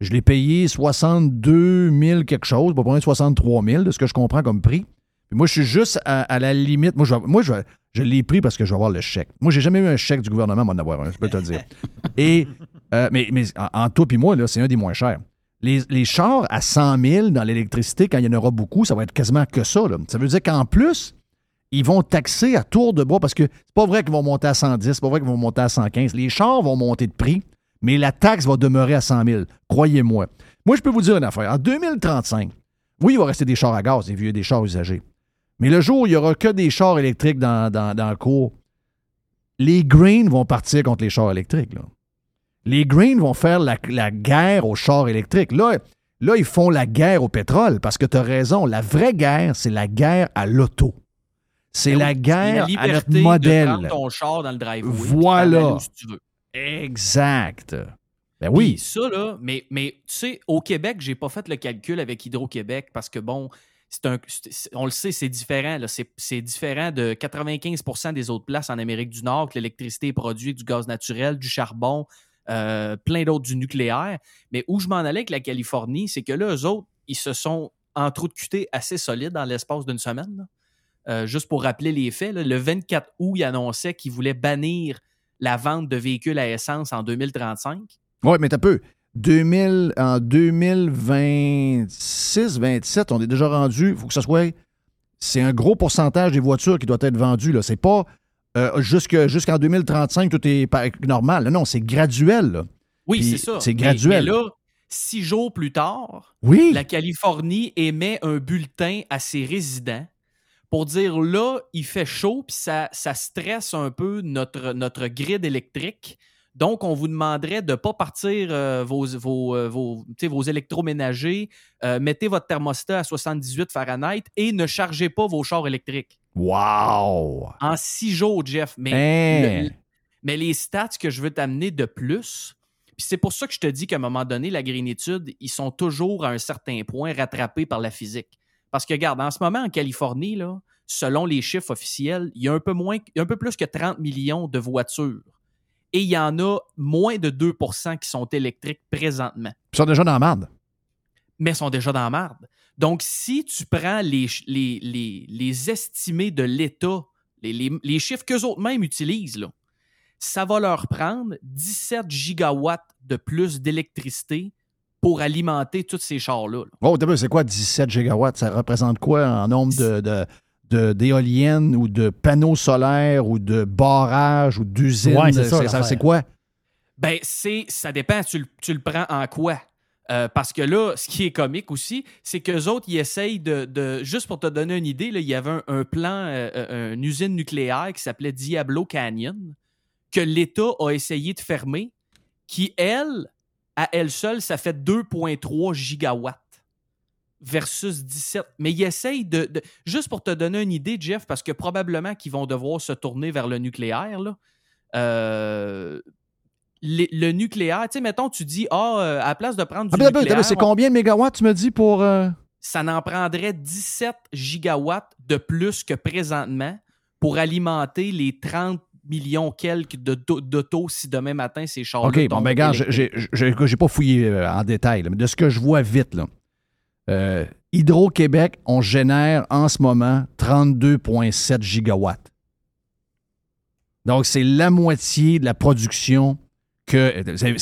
Je l'ai payé 62 000 quelque chose, pas loin de 63 000, de ce que je comprends comme prix. Puis moi, je suis juste à, à la limite. Moi, je, moi, je, je l'ai pris parce que je vais avoir le chèque. Moi, j'ai jamais eu un chèque du gouvernement, moi, d'en avoir un, je peux te le dire. Et, euh, mais, mais en, en toi puis moi, là, c'est un des moins chers. Les, les chars à 100 000 dans l'électricité, quand il y en aura beaucoup, ça va être quasiment que ça. là. Ça veut dire qu'en plus, ils vont taxer à tour de bras parce que c'est pas vrai qu'ils vont monter à 110, c'est pas vrai qu'ils vont monter à 115. Les chars vont monter de prix, mais la taxe va demeurer à 100 000. Croyez-moi. Moi, je peux vous dire une affaire. En 2035, oui, il va rester des chars à gaz, des vieux, des chars usagés. Mais le jour où il n'y aura que des chars électriques dans, dans, dans le cours, les Greens vont partir contre les chars électriques. Les Greens vont faire la, la guerre aux chars électriques. Là, là, ils font la guerre au pétrole parce que tu as raison. La vraie guerre, c'est la guerre à l'auto. C'est Ben la oui, guerre la à notre modèle. De ton char dans le driveway. Voilà. tu veux. Exact. Ben Puis oui. ça, là, mais, mais tu sais, au Québec, j'ai pas fait le calcul avec Hydro-Québec parce que, bon, c'est un, c'est- c'est- on le sait, c'est différent. C'est c'est différent de 95% des autres places en Amérique du Nord que l'électricité est produite du gaz naturel, du charbon, euh, plein d'autres du nucléaire. Mais où je m'en allais avec la Californie, c'est que là, eux autres, ils se sont en trou de assez solides dans l'espace d'une semaine. là. Euh, juste pour rappeler les faits, là, le 24 août, ils annonçaient qu'ils voulaient bannir la vente de véhicules à essence en 2035. Oui, mais t'as peu. 2000, en 2026, 27, on est déjà rendu. Il faut que ce soit. C'est un gros pourcentage des voitures qui doit être vendues. Là. C'est pas euh, jusque- jusqu'en 2035, tout est normal. Non, c'est graduel. là. Oui, c'est ça. c'est Mais- graduel. Mais, là, six jours plus tard, Oui. la Californie émet un bulletin à ses résidents pour dire là, il fait chaud, puis ça, ça stresse un peu notre, notre grid électrique. Donc, on vous demanderait de ne pas partir euh, vos, vos, euh, vos, électroménagers, euh, mettez votre thermostat à 78 Fahrenheit et ne chargez pas vos chars électriques. Wow! En six jours, Jeff. Mais, Hein? le- mais les stats que je veux t'amener de plus, puis c'est pour ça que je te dis qu'à un moment donné, la grénitude, ils sont toujours à un certain point rattrapés par la physique. Parce que, regarde, en ce moment, en Californie, là, selon les chiffres officiels, il y a un peu, moins, un plus que 30 millions de voitures. Et il y en a moins de 2% qui sont électriques présentement Ils sont déjà dans la marde. mais sont déjà dans la marde. Donc, si tu prends les, ch- les, les, les estimés de l'État, les, les, les chiffres qu'eux autres mêmes utilisent, là, ça va leur prendre 17 gigawatts de plus d'électricité pour alimenter tous ces chars-là. là. Oh, d'abord, c'est quoi 17 gigawatts? Ça représente quoi en nombre de, de- de- d'éoliennes ou de panneaux solaires ou de barrages ou d'usines? Ouais, c'est ça, c'est, quoi? Ben, c'est, ça dépend, tu, le- tu le prends en quoi? Euh, parce que là, ce qui est comique aussi, c'est qu'eux autres, ils essayent de, de- Juste pour te donner une idée, là, il y avait un, un plan, euh, euh, une usine nucléaire qui s'appelait Diablo Canyon, que l'État a essayé de fermer, qui, elle, à elle seule, ça fait 2,3 gigawatts versus 17. Mais ils essayent de, de- Juste pour te donner une idée, Jeff, parce que probablement qu'ils vont devoir se tourner vers le nucléaire, là. Euh, les- le nucléaire, tu sais, mettons, tu dis, ah, euh, à la place de prendre du Ah, ben, ben, nucléaire, c'est combien de mégawatts, tu me dis, pour. euh, ça n'en prendrait 17 gigawatts de plus que présentement pour alimenter les 30 millions quelques de- d'autos si demain matin ces chars OK, bon, ben, regarde, j'ai, pas fouillé euh, en détail, là, mais de ce que je vois vite, là, euh, Hydro-Québec, on génère en ce moment 32,7 gigawatts. Donc, c'est la moitié de la production que. Vous avez,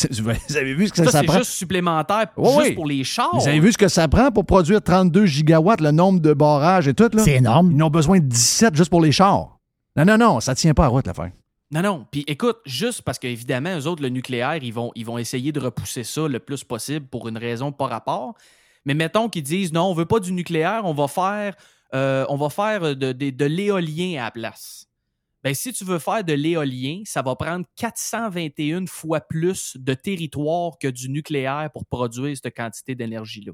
vous avez vu ce que ça, Ça, ça c'est prend? juste supplémentaire, Oui, juste oui. pour les chars. Vous avez vu ce que ça prend pour produire 32 gigawatts, le nombre de barrages et tout? Là? C'est énorme. Ils ont besoin de 17 juste pour les chars. Non, non, non, ça tient pas à route, l'affaire. Non, non. Puis écoute, juste parce qu'évidemment, eux autres, le nucléaire, ils vont, ils vont essayer de repousser ça le plus possible pour une raison par rapport. Mais mettons qu'ils disent non, on veut pas du nucléaire, on va faire, euh, on va faire de, de- de l'éolien à la place. Ben, si tu veux faire de l'éolien, ça va prendre 421 fois plus de territoire que du nucléaire pour produire cette quantité d'énergie-là.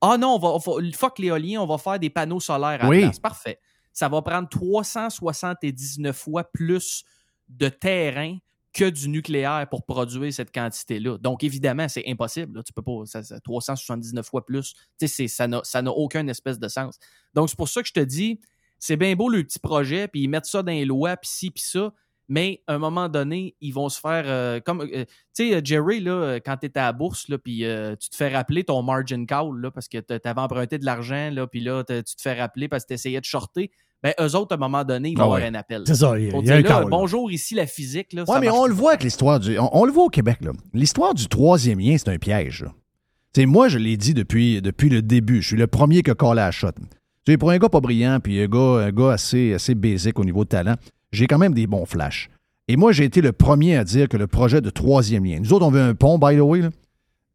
Ah non, on va, fuck l'éolien, on va faire des panneaux solaires à la Oui. place. Parfait. Ça va prendre 379 fois plus de terrain que du nucléaire pour produire cette quantité-là. Donc, évidemment, c'est impossible. Tu peux pas. ça- ça- 379 fois plus. Ça n'a ça n'a aucun espèce de sens. Donc, c'est pour ça que je te dis, c'est bien beau le petit projet, puis ils mettent ça dans les lois, puis ci, puis ça. Mais à un moment donné, ils vont se faire euh, comme. euh, tu sais, Jerry, là, quand tu étais à la bourse, là, puis euh, tu te fais rappeler ton margin call, là, parce que tu avais emprunté de l'argent, là, puis là, tu te fais rappeler parce que tu essayais de shorter. Ben, eux autres, à un moment donné, ils vont Ah avoir un appel. C'est ça, il y a- y un là, call, là. Bonjour, ici la physique. Là, Ouais, ça mais on le voit avec l'histoire du. On, on le voit au Québec, là. L'histoire du troisième lien, c'est un piège. là. Tu sais, moi, je l'ai dit depuis, depuis le début. Je suis le premier qui a collé à la shot. Pour un gars pas brillant, puis un gars, un gars assez, assez basic au niveau de talent, j'ai quand même des bons flashs. Et moi, j'ai été le premier à dire que le projet de troisième lien. Nous autres, on veut un pont, by the way.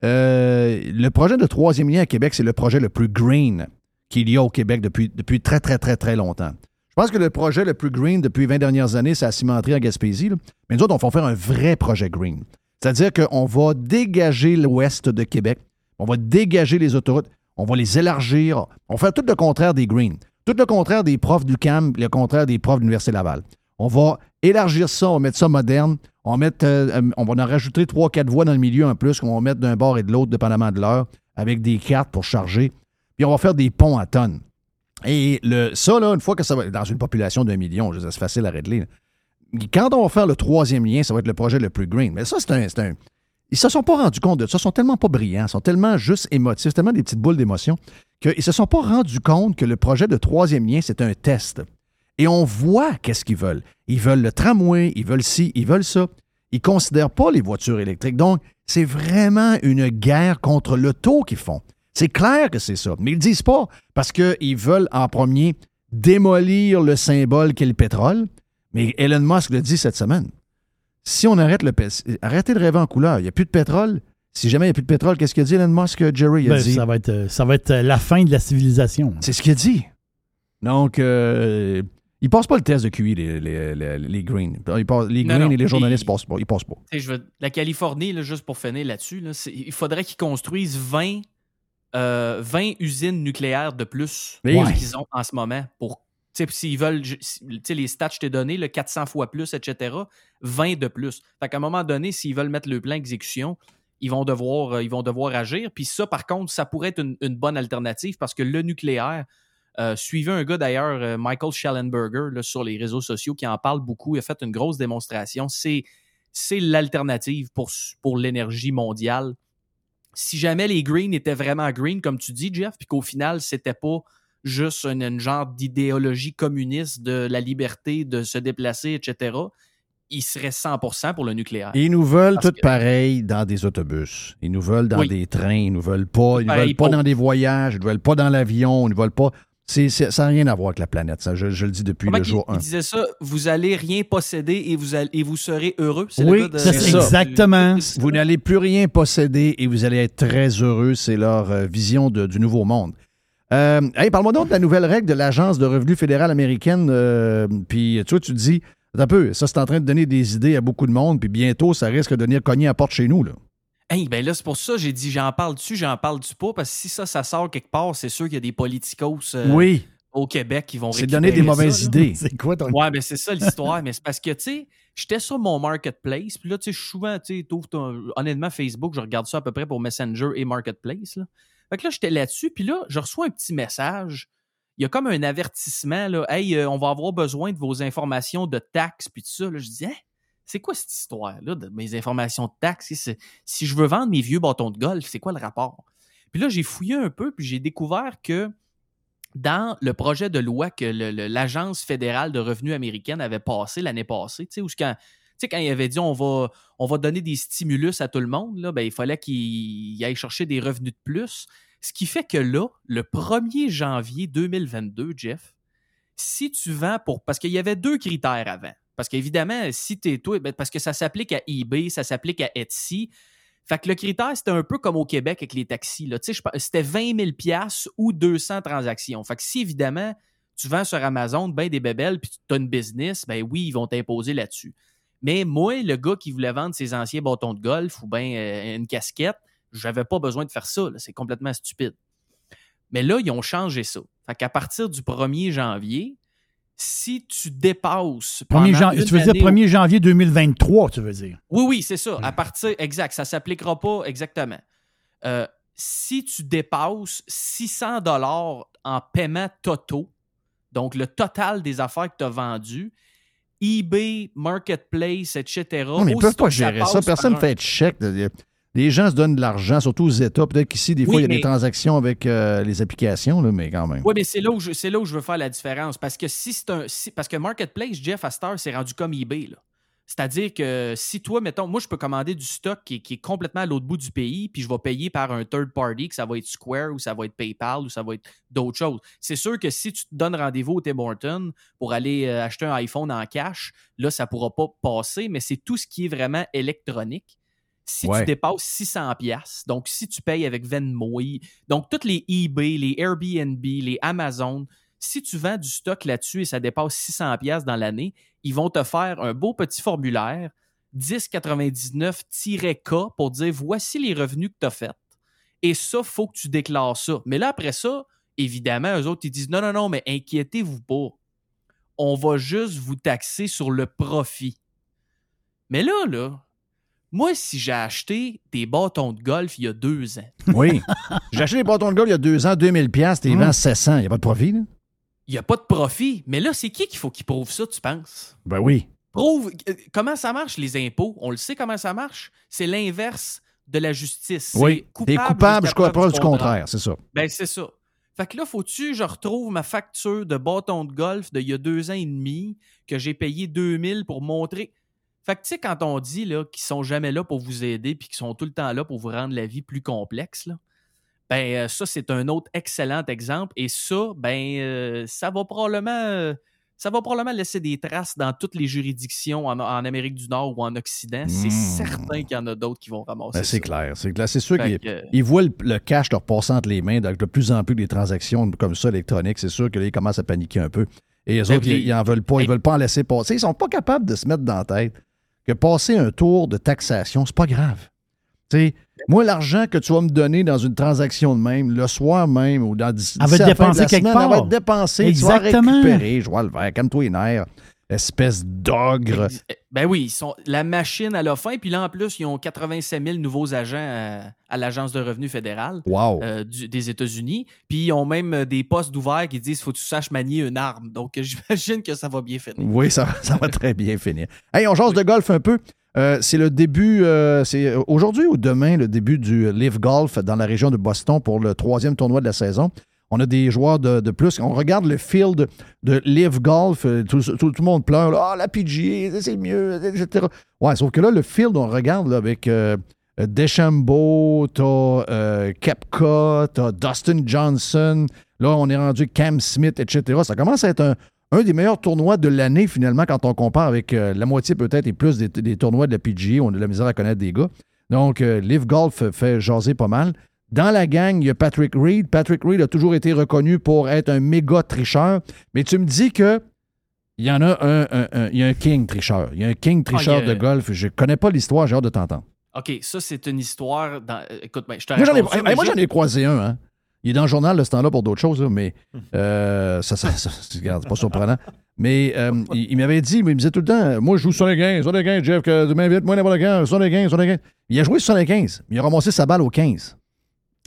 Euh, le projet de troisième lien à Québec, c'est le projet le plus green qu'il y a au Québec depuis, depuis très, très, très, très longtemps. Je pense que le projet le plus green depuis les 20 dernières années, c'est la cimenterie en Gaspésie. Mais nous autres, on va faire un vrai projet green. C'est-à-dire qu'on va dégager l'ouest de Québec, on va dégager les autoroutes, on va les élargir, on va faire tout le contraire des greens, tout le contraire des profs du CAM, le contraire des profs de l'Université Laval. On va élargir ça, on va mettre ça moderne, on euh, euh, on va en rajouter trois, quatre voies dans le milieu en plus qu'on va mettre d'un bord et de l'autre, dépendamment de l'heure, avec des cartes pour charger. Puis on va faire des ponts à tonnes. Et le, ça, là, une fois que ça va dans une population d'un million, c'est facile à régler. Quand on va faire le troisième lien, ça va être le projet le plus green. Mais ça, c'est un, un- Ils se sont pas rendus compte de ça. Ils sont tellement pas brillants, ils sont tellement juste émotifs, tellement des petites boules d'émotion, qu'ils se sont pas rendus compte que le projet de troisième lien, c'est un test. Et on voit qu'est-ce qu'ils veulent. Ils veulent le tramway, ils veulent ci, ils veulent ça. Ils considèrent pas les voitures électriques. Donc, c'est vraiment une guerre contre l'auto qu'ils font. C'est clair que c'est ça. Mais ils le disent pas parce qu'ils veulent en premier démolir le symbole qu'est le pétrole. Mais Elon Musk le dit cette semaine. Si on arrête le pé- arrêtez de rêver en couleur, il n'y a plus de pétrole. Si jamais il n'y a plus de pétrole, qu'est-ce qu'il a dit Elon Musk, Jerry? Il a Ben, dit. ça, va être, euh, ça va être euh, la fin de la civilisation. C'est ce qu'il a dit. Donc, euh, ils passent pas le test de QI, les, les, les, les Greens. Les Greens non, et les journalistes ils- passent pas. Ils passent pas. Je veux- la Californie, là, juste pour finir là-dessus, là, il faudrait qu'ils construisent 20, euh, 20 usines nucléaires de plus ouais. ce qu'ils ont en ce moment. Pour, s'ils veulent, les stats que je t'ai donnés, le 400 fois plus, etc., 20 de plus. Fait qu'à un moment donné, s'ils veulent mettre le plan exécution, ils vont devoir, euh, ils vont devoir agir. Puis ça, par contre, ça pourrait être une, une bonne alternative parce que le nucléaire, euh, suivez un gars d'ailleurs, euh, Michael Schellenberger, là, sur les réseaux sociaux, qui en parle beaucoup. Il a fait une grosse démonstration. C'est, c'est l'alternative pour, pour l'énergie mondiale. Si jamais les Greens étaient vraiment green, comme tu dis, Jeff, puis qu'au final, c'était pas juste une, une genre d'idéologie communiste de la liberté de se déplacer, etc., ils seraient 100% pour le nucléaire. Ils nous veulent tout pareil dans des autobus. Ils nous veulent dans Oui. des trains. Ils nous veulent pas. Ils nous veulent pas pour- dans des voyages. Ils nous veulent pas dans l'avion. Ils nous veulent pas. Ça n'a rien à voir avec la planète. Ça, je, je le dis depuis Comment le jour il 1. disait ça, vous allez rien posséder et vous, allez- et vous serez heureux. C'est Oui, c'est ça. Exactement. Vous n'allez plus rien posséder et vous allez être très heureux. C'est leur euh, vision de- du nouveau monde. Euh, hey, parle-moi donc de la nouvelle règle de l'Agence de revenus fédérale américaine. euh, puis, tu vois, tu te dis, un peu, ça, c'est en train de donner des idées à beaucoup de monde. Puis bientôt, ça risque de venir cogner à la porte chez nous. Là. Hey, ben là, c'est pour ça que j'ai dit j'en parle dessus, j'en parle du pas, parce que si ça, ça sort quelque part, c'est sûr qu'il y a des politicos euh, oui, au Québec qui vont c'est donner des ça, mauvaises là. idées. C'est quoi ton. Ouais, mais c'est ça l'histoire. mais c'est parce que, tu sais, j'étais sur mon marketplace, puis là, tu sais, je suis souvent, tu sais, t'ouvres ton- honnêtement, Facebook, je regarde ça à peu près pour Messenger et Marketplace. Là. Fait que là, j'étais là-dessus, puis là, je reçois un petit message. Il y a comme un avertissement, là. Hey, euh, on va avoir besoin de vos informations de taxes, puis tout ça. Là, je dis, hein, c'est quoi cette histoire-là de mes informations de taxes? Si, je veux vendre mes vieux bâtons de golf, c'est quoi le rapport? Puis là, j'ai fouillé un peu, puis j'ai découvert que dans le projet de loi que l'Agence fédérale de revenus américaine avait passé l'année passée, tu sais, où quand, il avait dit on va, on va donner des stimulus à tout le monde, là, ben, il fallait qu'il aille chercher des revenus de plus. Ce qui fait que là, le 1er janvier 2022, Jeff, si tu vends pour. Parce qu'il y avait deux critères avant. Parce qu'évidemment, si tu es toi, ben, parce que ça s'applique à eBay, ça s'applique à Etsy. Fait que le critère, c'était un peu comme au Québec avec les taxis. là. C'était 20 000 piastres ou 200 transactions. Fait que si, évidemment, tu vends sur Amazon ben des bébelles puis tu as une business, ben oui, ils vont t'imposer là-dessus. Mais moi, le gars qui voulait vendre ses anciens bâtons de golf ou bien euh, une casquette, j'avais pas besoin de faire ça. C'est complètement stupide. Mais là, ils ont changé ça. Fait qu'à partir du 1er janvier, si tu dépasses. 1er pendant jan- une tu veux dire année au- 1er janvier 2023, tu veux dire? oui, oui, c'est ça. À partir, exact, ça s'appliquera pas exactement. Euh, si tu dépasses 600 dollars en paiement totaux, donc le total des affaires que tu as vendues, eBay, Marketplace, etc. Non, mais ils peuvent aussitôt pas gérer ça. Personne ne un- fait de chèque. Les gens se donnent de l'argent, surtout aux États. Peut-être qu'ici, des fois, Oui, il y a des transactions avec euh, les applications, là, mais quand même. Oui, mais c'est là, où je- c'est là où je veux faire la différence. Parce que si c'est un. si- parce que Marketplace, Jeff Astor, c'est rendu comme eBay. là. C'est-à-dire que si toi, mettons, moi, je peux commander du stock qui est, qui est complètement à l'autre bout du pays, puis je vais payer par un third party, que ça va être Square ou ça va être PayPal ou ça va être d'autres choses. C'est sûr que si tu te donnes rendez-vous au Tim Hortons pour aller euh, acheter un iPhone en cash, là, ça ne pourra pas passer, mais c'est tout ce qui est vraiment électronique. Si Ouais. tu dépasses 600 pièces, donc si tu payes avec Venmo, donc toutes les eBay, les Airbnb, les Amazon, si tu vends du stock là-dessus et ça dépasse 600 pièces dans l'année, ils vont te faire un beau petit formulaire 1099-K pour dire voici les revenus que tu as faits. Et ça, faut que tu déclares ça. Mais là, après ça, évidemment, eux autres, ils disent non, non, non, mais inquiétez-vous pas. On va juste vous taxer sur le profit. Mais là, là, moi, si j'ai acheté des bâtons de golf il y a deux ans, Oui. J'ai acheté les bâtons de golf il y a deux ans, 2000 pièces, t'es vends 700. Il n'y a pas de profit, là? il n'y a pas de profit. Mais là, c'est qui qu'il faut qu'il prouve ça, tu penses? Ben oui. Prouve. euh, Comment ça marche, les impôts? On le sait comment ça marche? C'est l'inverse de la justice. Oui. T'es coupable jusqu'à preuve du contraire, c'est ça. Ben, c'est ça. Fait que là, faut-tu que je retrouve ma facture de bâton de golf d'il y a deux ans et demi que j'ai payé 2000 pour montrer. Fait que, tu sais, quand on dit qu'ils sont jamais là pour vous aider puis qu'ils sont tout le temps là pour vous rendre la vie plus complexe, là, ben, euh, ça, c'est un autre excellent exemple. Et ça, ben, euh, ça va probablement. euh, ça va probablement laisser des traces dans toutes les juridictions en, en Amérique du Nord ou en Occident. C'est Mm. certain qu'il y en a d'autres qui vont ramasser Ben, c'est ça. clair. C'est clair. C'est sûr qu'ils que, voient le, le cash leur passer entre les mains, donc de plus en plus des transactions comme ça électroniques. C'est sûr que là, ils commencent à paniquer un peu. Et les Ben, autres, ils, puis- ils en veulent pas. Ils veulent pas en laisser passer. Ils sont pas capables de se mettre dans la tête que passer un tour de taxation, c'est pas grave. Tu sais, moi, l'argent que tu vas me donner dans une transaction de même, le soir même ou dans d'ici Elle va être dépensée quelque elle va être dépensée. Exactement. Tu vas récupérer. Je vois le verre. Calme-toi les nerfs. Espèce d'ogre. Ex- Ben oui, ils sont, la machine à la fin. Puis là, en plus, ils ont 87 000 nouveaux agents à, à l'Agence de revenus fédérale Wow. euh, du- des États-Unis. Puis ils ont même euh, des postes ouverts qui disent faut que tu saches manier une arme. Donc j'imagine que ça va bien finir. Oui, ça, ça va très bien finir. Hey, on jase de golf un peu. Euh, c'est le début, euh, c'est aujourd'hui ou demain, le début du Live Golf dans la région de Boston pour le troisième tournoi de la saison. On a des joueurs de, plus. On regarde le field de Live Golf. euh, Tout, le monde pleure. Ah, la PGA, c'est mieux, etc. Ouais, sauf que là, le field, on regarde avec euh, Deschambeau, t'as euh, Dustin Johnson. Là, on est rendu Cam Smith, etc. Ça commence à être un, un des meilleurs tournois de l'année, finalement, quand on compare avec euh, la moitié peut-être et plus des, des tournois de la PGA. On a de la misère à connaître des gars. Donc, euh, Live Golf fait jaser pas mal. Dans la gang, il y a Patrick Reed. Patrick Reed a toujours été reconnu pour être un méga tricheur. Mais tu me dis que il y en a un, un- un- il y a un king tricheur. Il y a un king tricheur Ah, a- de golf. Je connais pas l'histoire, j'ai hâte de t'entendre. OK, ça, c'est une histoire. Dans... Écoute, ben, je te Moi, j'en ai, raconte ça, hey, mais moi, j'en ai croisé un. Hein. Il est dans le journal de ce temps-là pour d'autres choses, là, mais euh, ça, ça, ça- c'est regarde, c'est pas surprenant. Mais euh, il, il m'avait dit, il me disait tout le temps, moi, je joue sur les 15, sur les 15, Jeff, que tu m'invites, moi, n'importe quand, sur les 15, sur les 15. Il a joué sur les 15, mais il a ramassé sa balle au 15.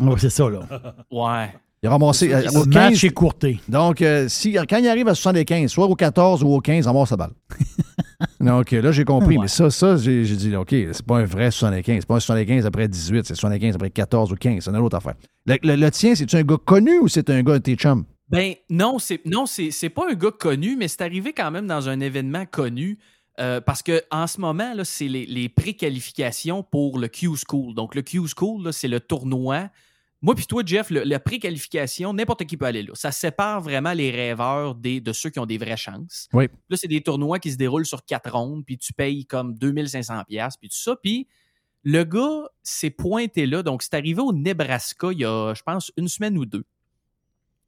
Ouais, c'est ça, là. Ouais. Il a ramassé euh, Le au 15. match est courté. Donc, euh, si, quand il arrive à 75, soit au 14 ou au 15, il ramasse sa balle. Donc, euh, là, j'ai compris. Ouais. Mais ça, ça, j'ai dit, OK, c'est pas un vrai 75. C'est pas un 75 après 18, c'est 75 après 14 ou 15. C'est une autre affaire. Le, le- le tien, c'est-tu un gars connu ou c'est un gars de tes chums? Ben non, c'est non, c'est pas un gars connu, mais c'est arrivé quand même dans un événement connu. euh, parce que en ce moment, c'est les, les préqualifications pour le Q School. Donc, le Q School, c'est le tournoi moi puis toi, Jeff, le- la préqualification, n'importe qui peut aller là. Ça sépare vraiment les rêveurs des, de ceux qui ont des vraies chances. Oui. Là, c'est des tournois qui se déroulent sur quatre rondes, puis tu payes comme 2500 pièces puis tout ça. Puis le gars s'est pointé là. Donc, c'est arrivé au Nebraska il y a, je pense, une semaine ou deux.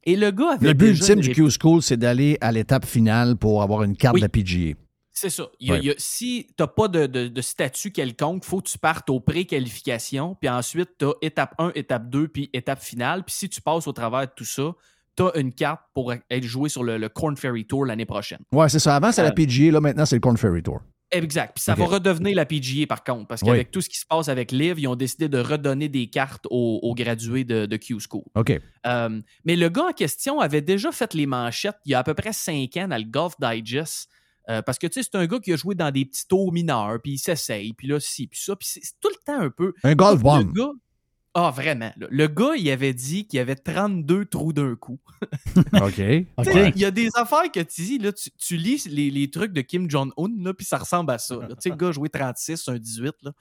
Et le gars avait Le but ultime du Q-School, c'est d'aller à l'étape finale pour avoir une carte Oui. de la PGA. C'est ça. Il y a- Ouais. il y a- si tu n'as pas de, de- de statut quelconque, il faut que tu partes aux pré-qualifications, puis ensuite tu as étape 1, étape 2, puis étape finale. Puis si tu passes au travers de tout ça, tu as une carte pour être joué sur le, le Corn Ferry Tour l'année prochaine. Ouais, c'est ça. Avant, c'est la Euh, PGA. Là, maintenant, c'est le Corn Ferry Tour. Exact. Puis ça va redevenir la PGA par contre, parce Oui. qu'avec tout ce qui se passe avec Liv, ils ont décidé de redonner des cartes aux, aux gradués de, de Q-School. OK. Euh, mais le gars en question avait déjà fait les manchettes il y a à peu près cinq ans dans le Golf Digest. Euh, parce que tu sais, c'est un gars qui a joué dans des petits tours mineurs, puis il s'essaye, puis là, ci, puis ça, puis c'est tout le temps un peu. Un golf bomb. gars- Ah, vraiment. là. Le gars, il avait dit qu'il y avait 32 trous d'un coup. OK. Tu sais, Il y a des affaires que tu dis, là, tu, tu lis les, les trucs de Kim Jong-un, là, puis ça ressemble à ça. Tu sais, le gars a joué 36, un 18, là.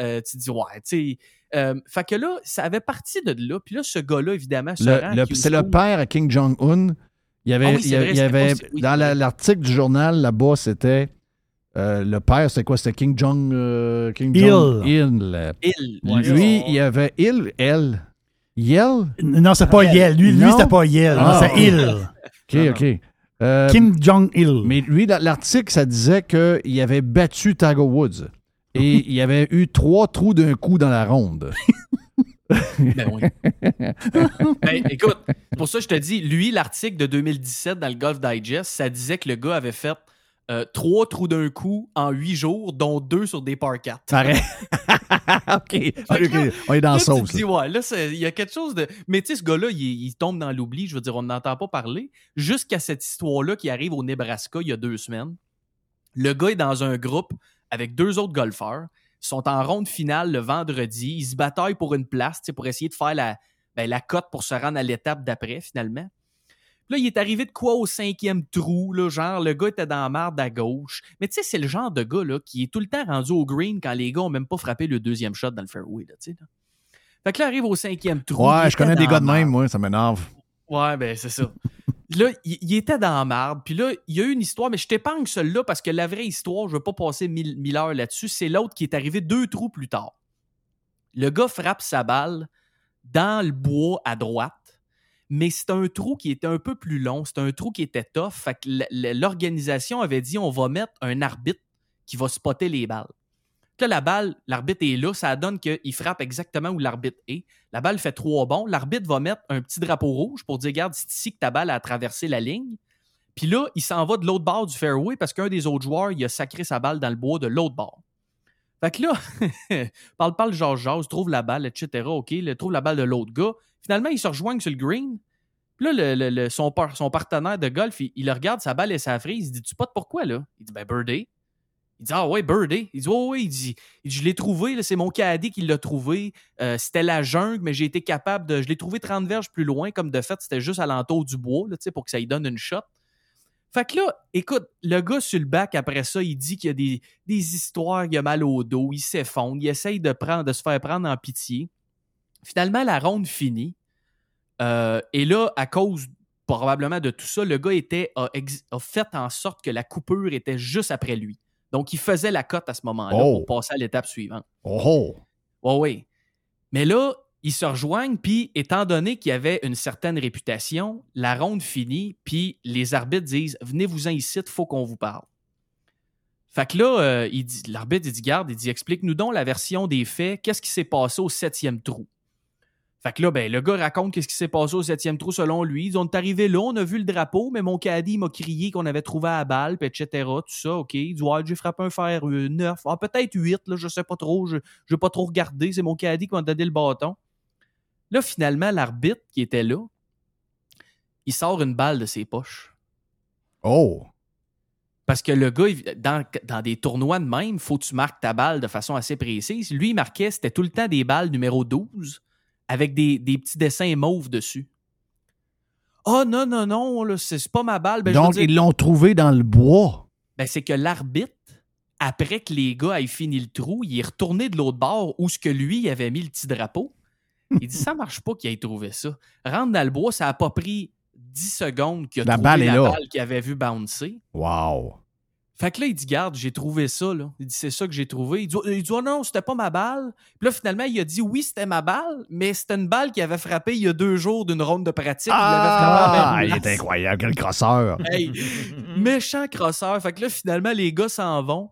Euh, tu dis, ouais, tu sais. euh, fait que là, ça avait parti de là. Puis là, ce gars-là, évidemment, se Le- rend à le- Q c'est le père à King Jong-un. Il y avait, Ah oui, c'est il y avait- vrai, il y c'était avait- pas- oui, dans c'est la- l'article du journal là-bas, c'était euh, le père, c'était quoi? C'était King Jong euh, King Il. Jong Il. Il. ouais, Lui, il y avait il, elle. Yel? Non, c'est pas Yel. Lui, lui c'était pas Yel. Ah. c'est Il. OK, OK. Euh, Kim Jong-il. Mais lui, dans l'article, ça disait qu'il avait battu Tiger Woods. Et il avait eu trois trous d'un coup dans la ronde. Ben oui. Ben, écoute, pour ça je te dis, lui, l'article de 2017 dans le Golf Digest, ça disait que le gars avait fait euh, trois trous d'un coup en huit jours, dont deux sur des par 4. Pareil. OK. OK. On est dans la Là, sauce. Dis, ouais, là, c'est- il y a quelque chose de. Mais tu sais, ce gars-là, il, il tombe dans l'oubli. Je veux dire, on n'entend pas parler. Jusqu'à cette histoire-là qui arrive au Nebraska il y a deux semaines. Le gars est dans un groupe avec deux autres golfeurs. Ils sont en ronde finale le vendredi. Ils se bataillent pour une place, tu sais, pour essayer de faire la, ben, la cote pour se rendre à l'étape d'après, finalement. Puis Là, il est arrivé de quoi au cinquième trou, là, genre, le gars était dans la marde à gauche. Mais tu sais, c'est le genre de gars, là, qui est tout le temps rendu au green quand les gars ont même pas frappé le deuxième shot dans le fairway, là, tu sais, là. Fait que là, arrive au cinquième trou. il Ouais, je connais des gars de même, moi, ça m'énerve. Ouais, ben c'est ça. là, il, était dans la marde. Puis là, il y a eu une histoire, mais je t'épargne celle-là parce que la vraie histoire, je veux pas passer mille, mille heures là-dessus, c'est l'autre qui est arrivé deux trous plus tard. Le gars frappe sa balle dans le bois à droite, mais c'est un trou qui était un peu plus long, c'est un trou qui était tough. Fait que l'organisation avait dit on va mettre un arbitre qui va spotter les balles. Là, la balle, l'arbitre est là, ça donne qu'il frappe exactement où l'arbitre est. La balle fait trois bons. L'arbitre va mettre un petit drapeau rouge pour dire Regarde, c'est ici que ta balle a traversé la ligne. Puis là, il s'en va de l'autre bord du fairway parce qu'un des autres joueurs, il a sacré sa balle dans le bois de l'autre bord. Fait que là, parle, parle, jase, jase, trouve la balle, etc. OK, le, trouve la balle de l'autre gars. Finalement, ils se rejoignent sur le green. Puis là, son, par- son partenaire de golf, il, regarde, sa balle et sa frise. Il dit Tu pas de pourquoi, là? Il dit Ben, birdie. Il dit Ah ouais, birdie. Il dit Oh, oui, il dit, il dit Je l'ai trouvé, c'est mon caddie qui l'a trouvé. Euh, c'était la jungle, mais j'ai été capable de. Je l'ai trouvé 30 verges plus loin, comme de fait, c'était juste à l'entour du bois, là, pour que ça lui donne une shot. Fait que là, écoute, le gars sur le bac, après ça, il dit qu'il y a des, des histoires, il a mal au dos, il s'effondre, il essaye de, prendre, de se faire prendre en pitié. Finalement, la ronde finit. Euh, et là, à cause probablement de tout ça, le gars était, a fait en sorte que la coupure était juste après lui. Donc, il faisait la cote à ce moment-là Oh. pour passer à l'étape suivante. Oh oh. Oui, oui. Mais là, ils se rejoignent, puis étant donné qu'il y avait une certaine réputation, la ronde finit, puis les arbitres disent Venez-vous-en ici, il faut qu'on vous parle. Fait que là, euh, il l'arbitre, il dit Garde, il dit Explique-nous donc la version des faits, qu'est-ce qui s'est passé au septième trou? Fait que là, ben, le gars raconte qu'est-ce qui s'est passé au septième trou selon lui. Ils ont arrivé là, on a vu le drapeau, mais mon caddie m'a crié qu'on avait trouvé à la balle, puis etc. Tout ça, OK. Il dit Ouais, j'ai frappé un fer 9, ah, peut-être 8, là, je sais pas trop, je n'ai pas trop regardé, c'est mon caddie qui m'a donné le bâton. Là, finalement, l'arbitre qui était là, il sort une balle de ses poches. Oh. Parce que le gars, dans des tournois de même, faut que tu marques ta balle de façon assez précise. Lui, il marquait, c'était tout le temps des balles numéro 12 avec des, des petits dessins mauves dessus. Oh non, non, non, c'est pas ma balle. Ben, je Donc, dire- ils l'ont trouvé dans le bois. ben, c'est que l'arbitre, après que les gars aient fini le trou, il est retourné de l'autre bord où ce que lui avait mis le petit drapeau. Il dit, ça marche pas qu'il ait trouvé ça. Rentre dans le bois, ça a pas pris 10 secondes qu'il a La trouvé balle est la là. balle qu'il avait vu bouncer. Wow. Fait que là, il dit, garde, j'ai trouvé ça. Là. Il dit, c'est ça que j'ai trouvé. Il dit, il dit, oh non, c'était pas ma balle. Puis là, finalement, il a dit, oui, c'était ma balle, mais c'était une balle qui avait frappé il y a deux jours d'une ronde de pratique. Ah, il il l'avait est incroyable, quel crosseur. Hey, méchant crosseur. Fait que là, finalement, les gars s'en vont.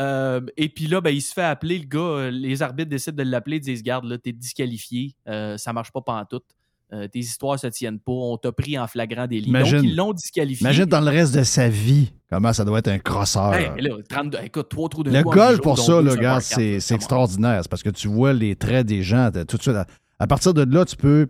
Euh, et puis là, ben, il se fait appeler, le gars, euh, les arbitres décident de l'appeler, ils disent Garde, là, t'es disqualifié, euh, ça marche pas pantoute. Euh, tes histoires se tiennent pas, on t'a pris en flagrant délit. Imagine. Donc, ils l'ont disqualifié. Imagine dans le reste de sa vie comment ça doit être un crosseur. Hey, là, 32, écoute, trois trous de Le huit pour ça, le gars, c'est extraordinaire. C'est parce que tu vois les traits des gens tout de suite. À, à partir de là, tu peux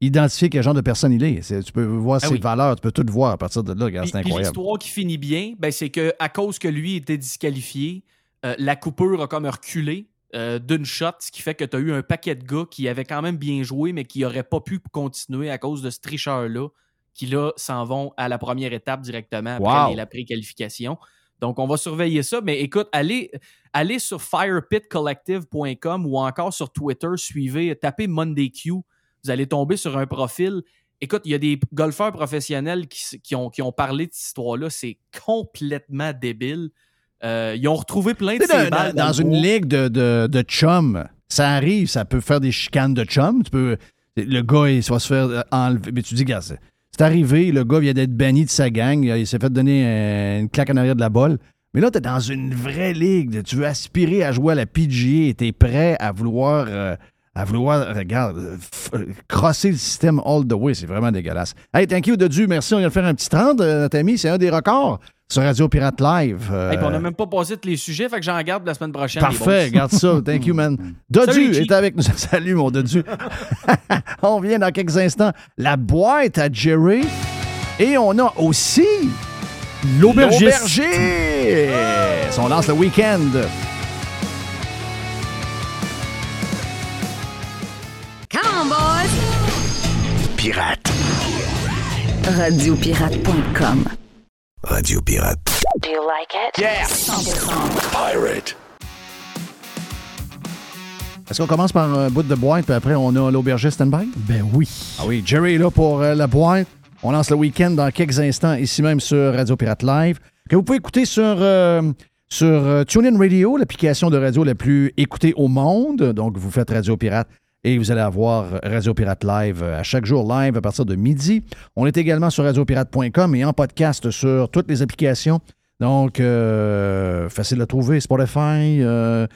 identifier quel genre de personne il est. Tu peux voir Ah ses oui. valeurs, tu peux tout voir à partir de là. C'est incroyable. l'histoire qui finit bien, ben, c'est que à cause que lui était disqualifié, euh, la coupure a comme reculé euh, d'une shot, ce qui fait que tu as eu un paquet de gars qui avaient quand même bien joué, mais qui n'auraient pas pu continuer à cause de ce tricheur-là, qui là s'en vont à la première étape directement après Wow. la pré-qualification. Donc, on va surveiller ça. Mais écoute, allez, allez sur firepitcollective.com ou encore sur Twitter, suivez, tapez Monday Q. Vous allez tomber sur un profil. Écoute, il y a des golfeurs professionnels qui ont, qui ont parlé de cette histoire-là. C'est complètement débile. Euh, ils ont retrouvé plein de ces dans, balles dans une ligue de, de, de chum, ça arrive, ça peut faire des chicanes de chum. Tu peux, le gars, il va se faire enlever. Mais tu dis, gars, c'est c'est arrivé, le gars vient d'être banni de sa gang, il s'est fait donner une claque en arrière de la balle. Mais là, tu es dans une vraie ligue. Tu veux aspirer à jouer à la PGA et tu es prêt à vouloir, euh, à vouloir regarde, crosser le système all the way. C'est vraiment dégueulasse. Hey, thank you, Dodu. Merci. On vient de faire un petit 30, euh, notre ami. C'est un des records sur Radio Pirate Live. Euh, Hey, on n'a même pas passé tous les sujets, fait que j'en garde la semaine prochaine. Parfait, garde ça. Thank you, man. Dodu Salut, est avec nous. Salut, mon Dodu. on vient dans quelques instants. La boîte à Jerry. Et on a aussi L'aubergiste. l'aubergiste. On lance le week-end. Come on, boys! Pirate. Radiopirate.com. Radio Pirate. Do you like it? Yeah. 100%. Pirate. Est-ce qu'on commence par un bout de boîte, puis après, on a l'aubergiste stand-by? Ben oui. Ah oui, Jerry est là pour euh, la boîte. On lance le week-end dans quelques instants, ici même sur Radio Pirate Live, que vous pouvez écouter sur, euh, sur euh, TuneIn Radio, l'application de radio la plus écoutée au monde. Donc, vous faites Radio Pirate et vous allez avoir Radio Pirate Live euh, à chaque jour live à partir de midi. On est également sur radiopirate.com et en podcast sur toutes les applications. Donc, euh, facile à trouver, Spotify, euh,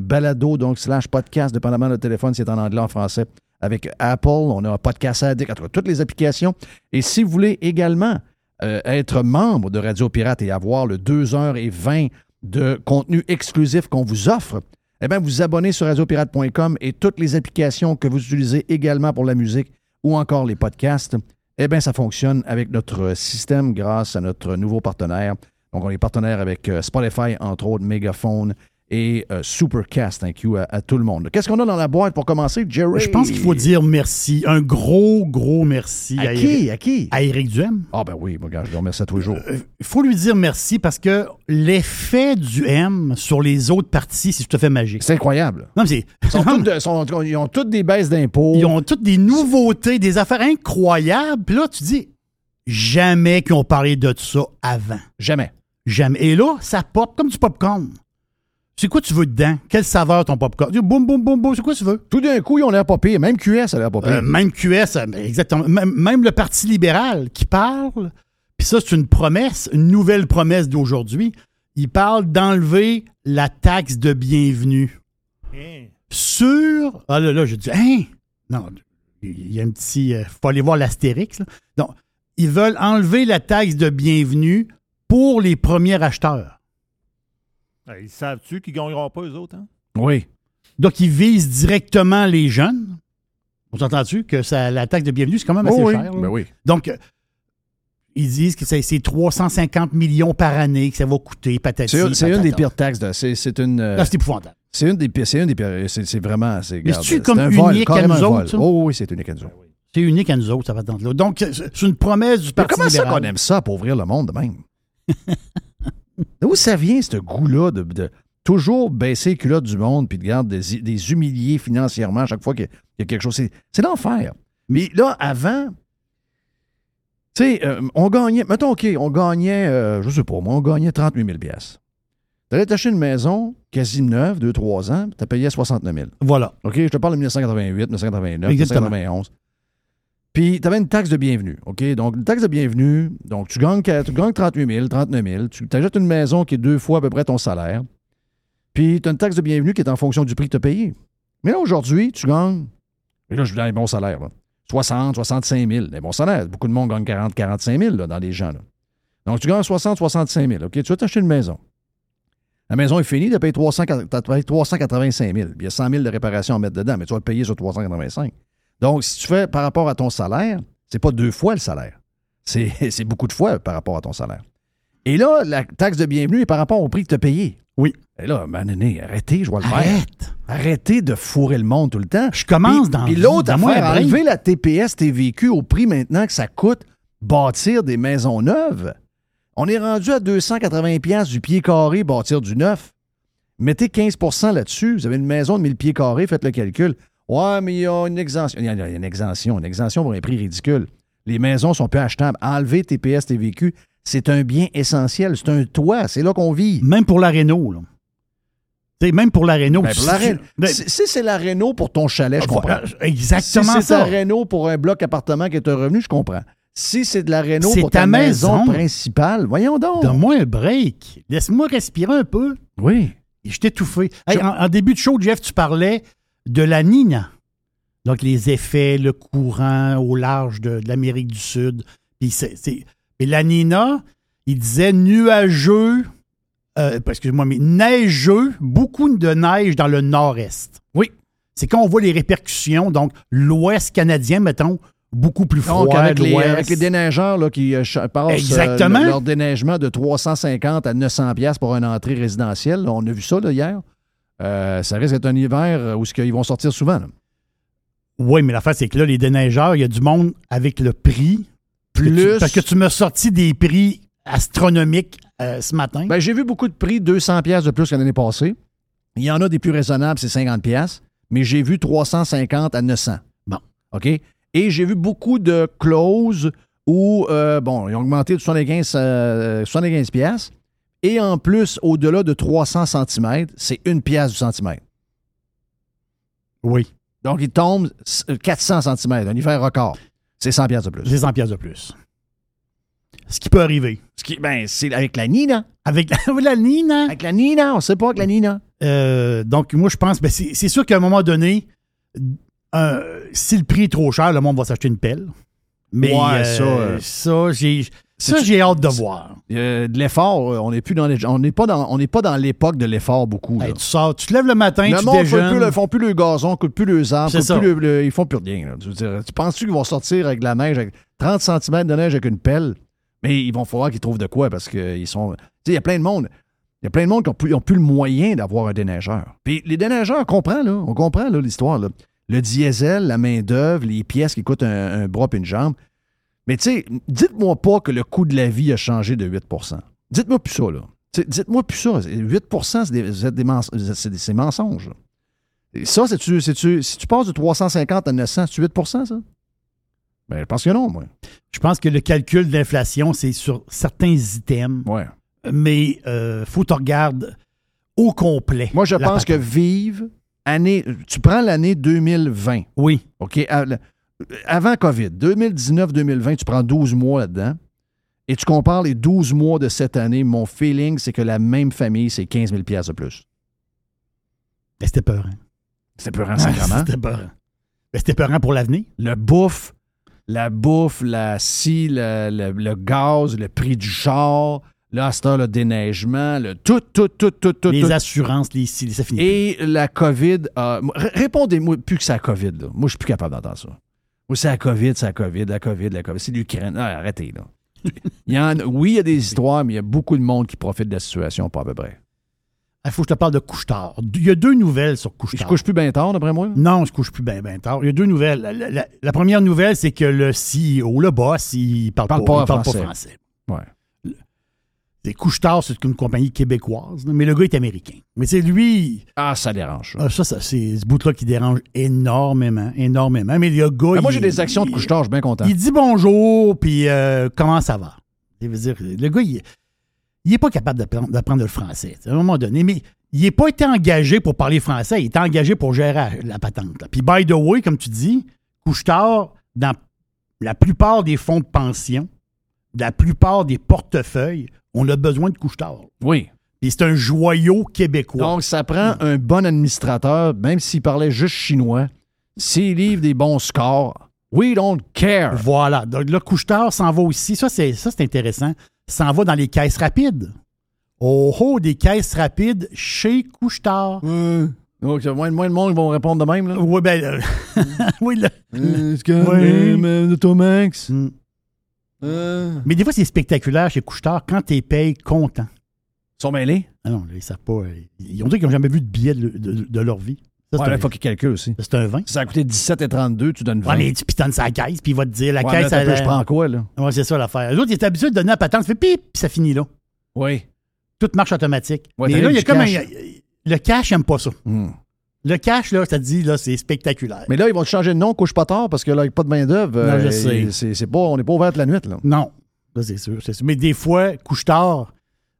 balado, donc slash podcast, dépendamment de téléphone, c'est en anglais, en français. Avec Apple, on a un podcast addict, en tout cas, toutes les applications. Et si vous voulez également être membre de Radio Pirate et avoir le 2h20 de contenu exclusif qu'on vous offre, eh bien, vous abonnez sur radiopirate.com et toutes les applications que vous utilisez également pour la musique ou encore les podcasts, eh bien, ça fonctionne avec notre système grâce à notre nouveau partenaire. Donc, on est partenaire avec euh, Spotify, entre autres, Megaphone et euh, Supercast. Thank you à, à tout le monde. Qu'est-ce qu'on a dans la boîte pour commencer, Jerry? Je pense qu'il faut dire merci. Un gros, gros merci À Eric- qui? À qui? à Éric Duhem. Ah, ben oui, mon gars, je le remercie à tous les jours. Il faut lui dire merci parce que l'effet du M sur les autres parties, c'est tout à fait magique. C'est incroyable. Non, mais c'est- Ils, sont toutes de- sont- ils ont toutes des baisses d'impôts. Ils ont toutes des nouveautés, des affaires incroyables. Puis là, tu dis, jamais qu'ils ont parlé de ça avant. Jamais. Jamais. Et là, ça pop comme du popcorn. C'est quoi tu veux dedans? Quelle saveur ton popcorn? Boum, boum, boum, boum, c'est quoi tu veux? Tout d'un coup, ils ont l'air pas pire. Même QS a l'air pas pire. Euh, même QS, euh, exactement. Même, même le Parti libéral qui parle, puis ça, c'est une promesse, une nouvelle promesse d'aujourd'hui. Il parle d'enlever la taxe de bienvenue sur. Ah là, là, je dis, hein? Non, il y a un petit. Il faut aller voir l'astérix. Donc, ils veulent enlever la taxe de bienvenue pour les premiers acheteurs. Ils savent-tu qu'ils ne gagneront pas, eux autres? Hein? Oui. Donc, ils visent directement les jeunes. On s'entend-tu que ça, la taxe de bienvenue, c'est quand même assez Oh oui. cher. Ben oui. Donc, euh, ils disent que c'est c'est 350 millions par année que ça va coûter, patati. C'est c'est une des pires taxes. de- C'est une. euh, Là, c'est épouvantable. C'est une des pires. C'est une des pires. C'est vraiment. c'est- Mais comme un vol, unique à nous autres, ça? Oh oui, c'est unique à nous autres. C'est unique à nous autres, ça va là Donc, c'est c'est une promesse du Mais Parti comment ça libéral. qu'on aime ça pour ouvrir le monde de même? D'où ça vient, ce goût-là de, de, toujours baisser les culottes du monde puis de garde des, des humilier financièrement à chaque fois qu'il y a- il y a quelque chose. C'est, l'enfer. Mais là, avant, tu sais, euh, on gagnait, mettons, OK, on gagnait, euh, je sais pas, moi, on gagnait 38 000 piastres. T'allais t'acheter une maison quasi neuve, 2-3 ans, t'as payé 69 000. Voilà. OK, je te parle de 1988, 1989, Exactement. 1991. Puis, tu avais une taxe de bienvenue. OK? Donc, une taxe de bienvenue, donc tu gagnes, tu gagnes 38 000, 39 000. Tu achètes une maison qui est deux fois à peu près ton salaire. Puis, tu as une taxe de bienvenue qui est en fonction du prix que tu as payé. Mais là, aujourd'hui, tu gagnes. Et là, je veux dire, les bons salaires. là. 60, 65 000. Les bons salaires. Beaucoup de monde gagne 40, 45 000 là, dans les gens. là. Donc, tu gagnes 60, 65 000. OK? Tu vas t'acheter une maison. La maison est finie, tu as payé 300 t'as payé 385 000. Puis Il y a 100 000 de réparation à mettre dedans, mais tu vas le payer sur 385 Donc, si tu fais par rapport à ton salaire, c'est pas deux fois le salaire. C'est c'est beaucoup de fois par rapport à ton salaire. Et là, la taxe de bienvenue est par rapport au prix que tu as payé. Oui. Et là, mané, arrêtez, je vais le faire. Arrête. Arrêtez de fourrer le monde tout le temps. Je commence Puis- dans Puis l'autre affaire, enlever la TPS TVQ au prix maintenant que ça coûte bâtir des maisons neuves. On est rendu à 280 pièces du pied carré bâtir du neuf. Mettez 15% là-dessus. Vous avez une maison de 1000 pieds carrés, faites le calcul. Ouais, mais il y a une exemption. Il y a une exemption. Une exemption pour un prix ridicule. Les maisons sont peu achetables. Enlever TPS TVQ, c'est un bien essentiel. C'est un toit. C'est là qu'on vit. Même pour la Renault, là. Même pour la Renault. Ben, si la ben, si si c'est la Renault pour ton chalet, je comprends. voilà, exactement si c'est ta Renault pour un bloc appartement qui est un revenu, je comprends. Si c'est de la Renault pour ta, ta maison, maison. principale, voyons donc. Donne-moi un break. Laisse-moi respirer un peu. Oui. Et je t'ai étouffé. Hey, en, en début de show, Jeff, tu parlais de la Nina. Donc, les effets, le courant au large de, de l'Amérique du Sud. Puis c'est, la Nina, il disait nuageux, euh, excuse-moi, mais neigeux, beaucoup de neige dans le nord-est. Oui. C'est quand on voit les répercussions, donc l'ouest canadien, mettons, beaucoup plus froid. Donc, avec les, l'ouest. avec les déneigeurs là, qui euh, passent euh, Exactement. le- leur déneigement de 350 à 900 pièces pour une entrée résidentielle, là, on a vu ça là, hier. Euh, ça risque d'être un hiver où ce qu'ils vont sortir souvent. là. Oui, mais l'affaire, c'est que là, les déneigeurs, il y a du monde avec le prix. Parce que tu- Plus- parce que tu m'as sorti des prix astronomiques euh, ce matin. Ben, j'ai vu beaucoup de prix, 200 pièces de plus que l'année passée. Il y en a des plus raisonnables, c'est 50 pièces, mais j'ai vu 350 à 900. Bon. OK? Et j'ai vu beaucoup de clauses où, euh, bon, ils ont augmenté de 75, euh, 75 pièces. Et en plus, au-delà de 300 cm, c'est une pièce du centimètre. oui, Donc, il tombe s- 400 cm, un hiver record. C'est 100 pièces de plus. j'ai 100 pièces de plus. Ce qui peut arriver. Ce qui, ben, c'est avec la Nina. Avec la, la Nina. Avec la Nina, on sait pas avec la Nina. Euh, donc, moi, je pense, ben, c'est c'est sûr qu'à un moment donné, euh, si le prix est trop cher, le monde va s'acheter une pelle. Mais Ouais, euh, ça, euh, ça, j'ai ça, j'ai hâte de voir. Euh, de l'effort, euh, on n'est plus dans les- on n'est pas dans on n'est pas dans l'époque de l'effort beaucoup. Hey, tu sors, tu te lèves le matin, le tu monde ne déjeunes. plus, le- font plus le gazon, coupent plus les arbres, coupent plus le- le- ils font plus rien. là. Tu, penses-tu qu'ils vont sortir avec de la neige, avec 30 cm de neige avec une pelle? Mais ils vont falloir qu'ils trouvent de quoi parce qu'ils sont. Tu sais, il y a plein de monde. Il y a plein de monde qui n'ont plus, ils ont plus le moyen d'avoir un déneigeur. Puis les déneigeurs, on comprend, là. On comprend là, l'histoire. Le diesel, la main-d'œuvre, les pièces qui coûtent un, un bras et une jambe. Mais tu sais, dites-moi pas que le coût de la vie a changé de 8% Dites-moi plus ça, là. Dites-moi plus ça. 8 c'est des, c'est des mens- c'est des- c'est mensonges. Et ça, c'est-tu, c'est-tu- si tu passes de 350 à 900, c'est 8% ça? Ben, je pense que non, moi. Je pense que le calcul de l'inflation, c'est sur certains items. Ouais. Mais euh, faut que tu regardes au complet. Moi, je pense que vive, année, tu prends l'année 2020, Oui. OK? à- Avant COVID, 2019-2020, tu prends 12 mois là-dedans et tu compares les 12 mois de cette année, mon feeling, c'est que la même famille, c'est 15 000 de plus. Ben, c'était peur. C'est peurant, sacrément. C'était peur. Ben, c'était peurant pour l'avenir. le bouffe, la bouffe, la scie, le, le- le gaz, le prix du char, là, à le déneigement, le tout, tout, tout, tout, tout. les tout. assurances, les, ça finit. plus. Et la COVID, r- répondez-moi plus que c'est la COVID. Là. Moi, je suis plus capable d'entendre ça. Moi, c'est la COVID, c'est la COVID, la COVID, la COVID. C'est l'Ukraine. Ah, arrêtez, là. Il y en oui, il y a des histoires, mais il y a beaucoup de monde qui profite de la situation, pas à peu près. Il faut que je te parle de couche-tard. Il y a deux nouvelles sur Je couche-tard. couche plus bien tard, d'après moi. Non, je couche plus bien ben tard. Il y a deux nouvelles. La, la- la- la première nouvelle, c'est que le CEO, le boss, il parle, Parle pas, pas il parle français. pas français. Ouais. C'est Couche-Tard, c'est une compagnie québécoise, mais le gars est américain. Mais c'est lui, Ah, ça dérange. ah, ça, ça, c'est ce bout-là qui dérange énormément, énormément. Mais le gars, Ben, moi, j'ai des actions de couche-tard, je suis bien content. Il dit bonjour, puis euh, comment ça va? Je veux dire, le gars, il, il est pas capable d'apprendre, le français, à un moment donné. Mais il n'est pas été engagé pour parler français, il est engagé pour gérer la patente. là. Puis, by the way, comme tu dis, Couche-Tard, dans la plupart des fonds de pension, la plupart des portefeuilles, on a besoin de Couche-Tard. Oui. Et c'est un joyau québécois. Donc, ça prend un bon administrateur, même s'il parlait juste chinois. S'il livre des bons scores, we don't care. Voilà. Donc là, Couche-Tard s'en va aussi. Ça, c'est, ça, c'est intéressant. S'en va dans les caisses rapides. Oh, oh, des caisses rapides chez Couche-Tard. Donc, moins, moins de monde vont répondre de même. Là. Oui, ben. euh, oui, là. Est-ce que Oui. euh, Automax? Mm. Euh, Mais des fois, c'est spectaculaire chez Couche-Tard quand t'es payé content. Ils sont mêlés? Ah non, ils savent pas. euh, Ils ont dit qu'ils n'ont jamais vu de billet de, de- de leur vie. Ça, c'est Ouais, il faut qu'ils calculent aussi. c'est un 20. Si ça a coûté 17 et 32, tu donnes 20. Ouais, mais tu pitonnes sa caisse, puis il va te dire la Ouais, caisse. là, elle- je prends quoi, là? Ouais, c'est ça l'affaire. Les autres, ils étaient habitués de donner la patente, tu fais pip, puis ça finit là. Oui. Tout marche automatique. Ouais, mais là, il y a comme un. Le cash, j'aime pas ça. Hmm. Le cash, là, ça te dit, là, c'est spectaculaire. Mais là, ils vont te changer de nom, couche pas tard, parce que là, avec pas de main-d'œuvre, Non, je euh, sais. c'est- c'est pas, on n'est pas ouvert la nuit, là. Non, c'est sûr, c'est sûr. Mais des fois, couche-tard,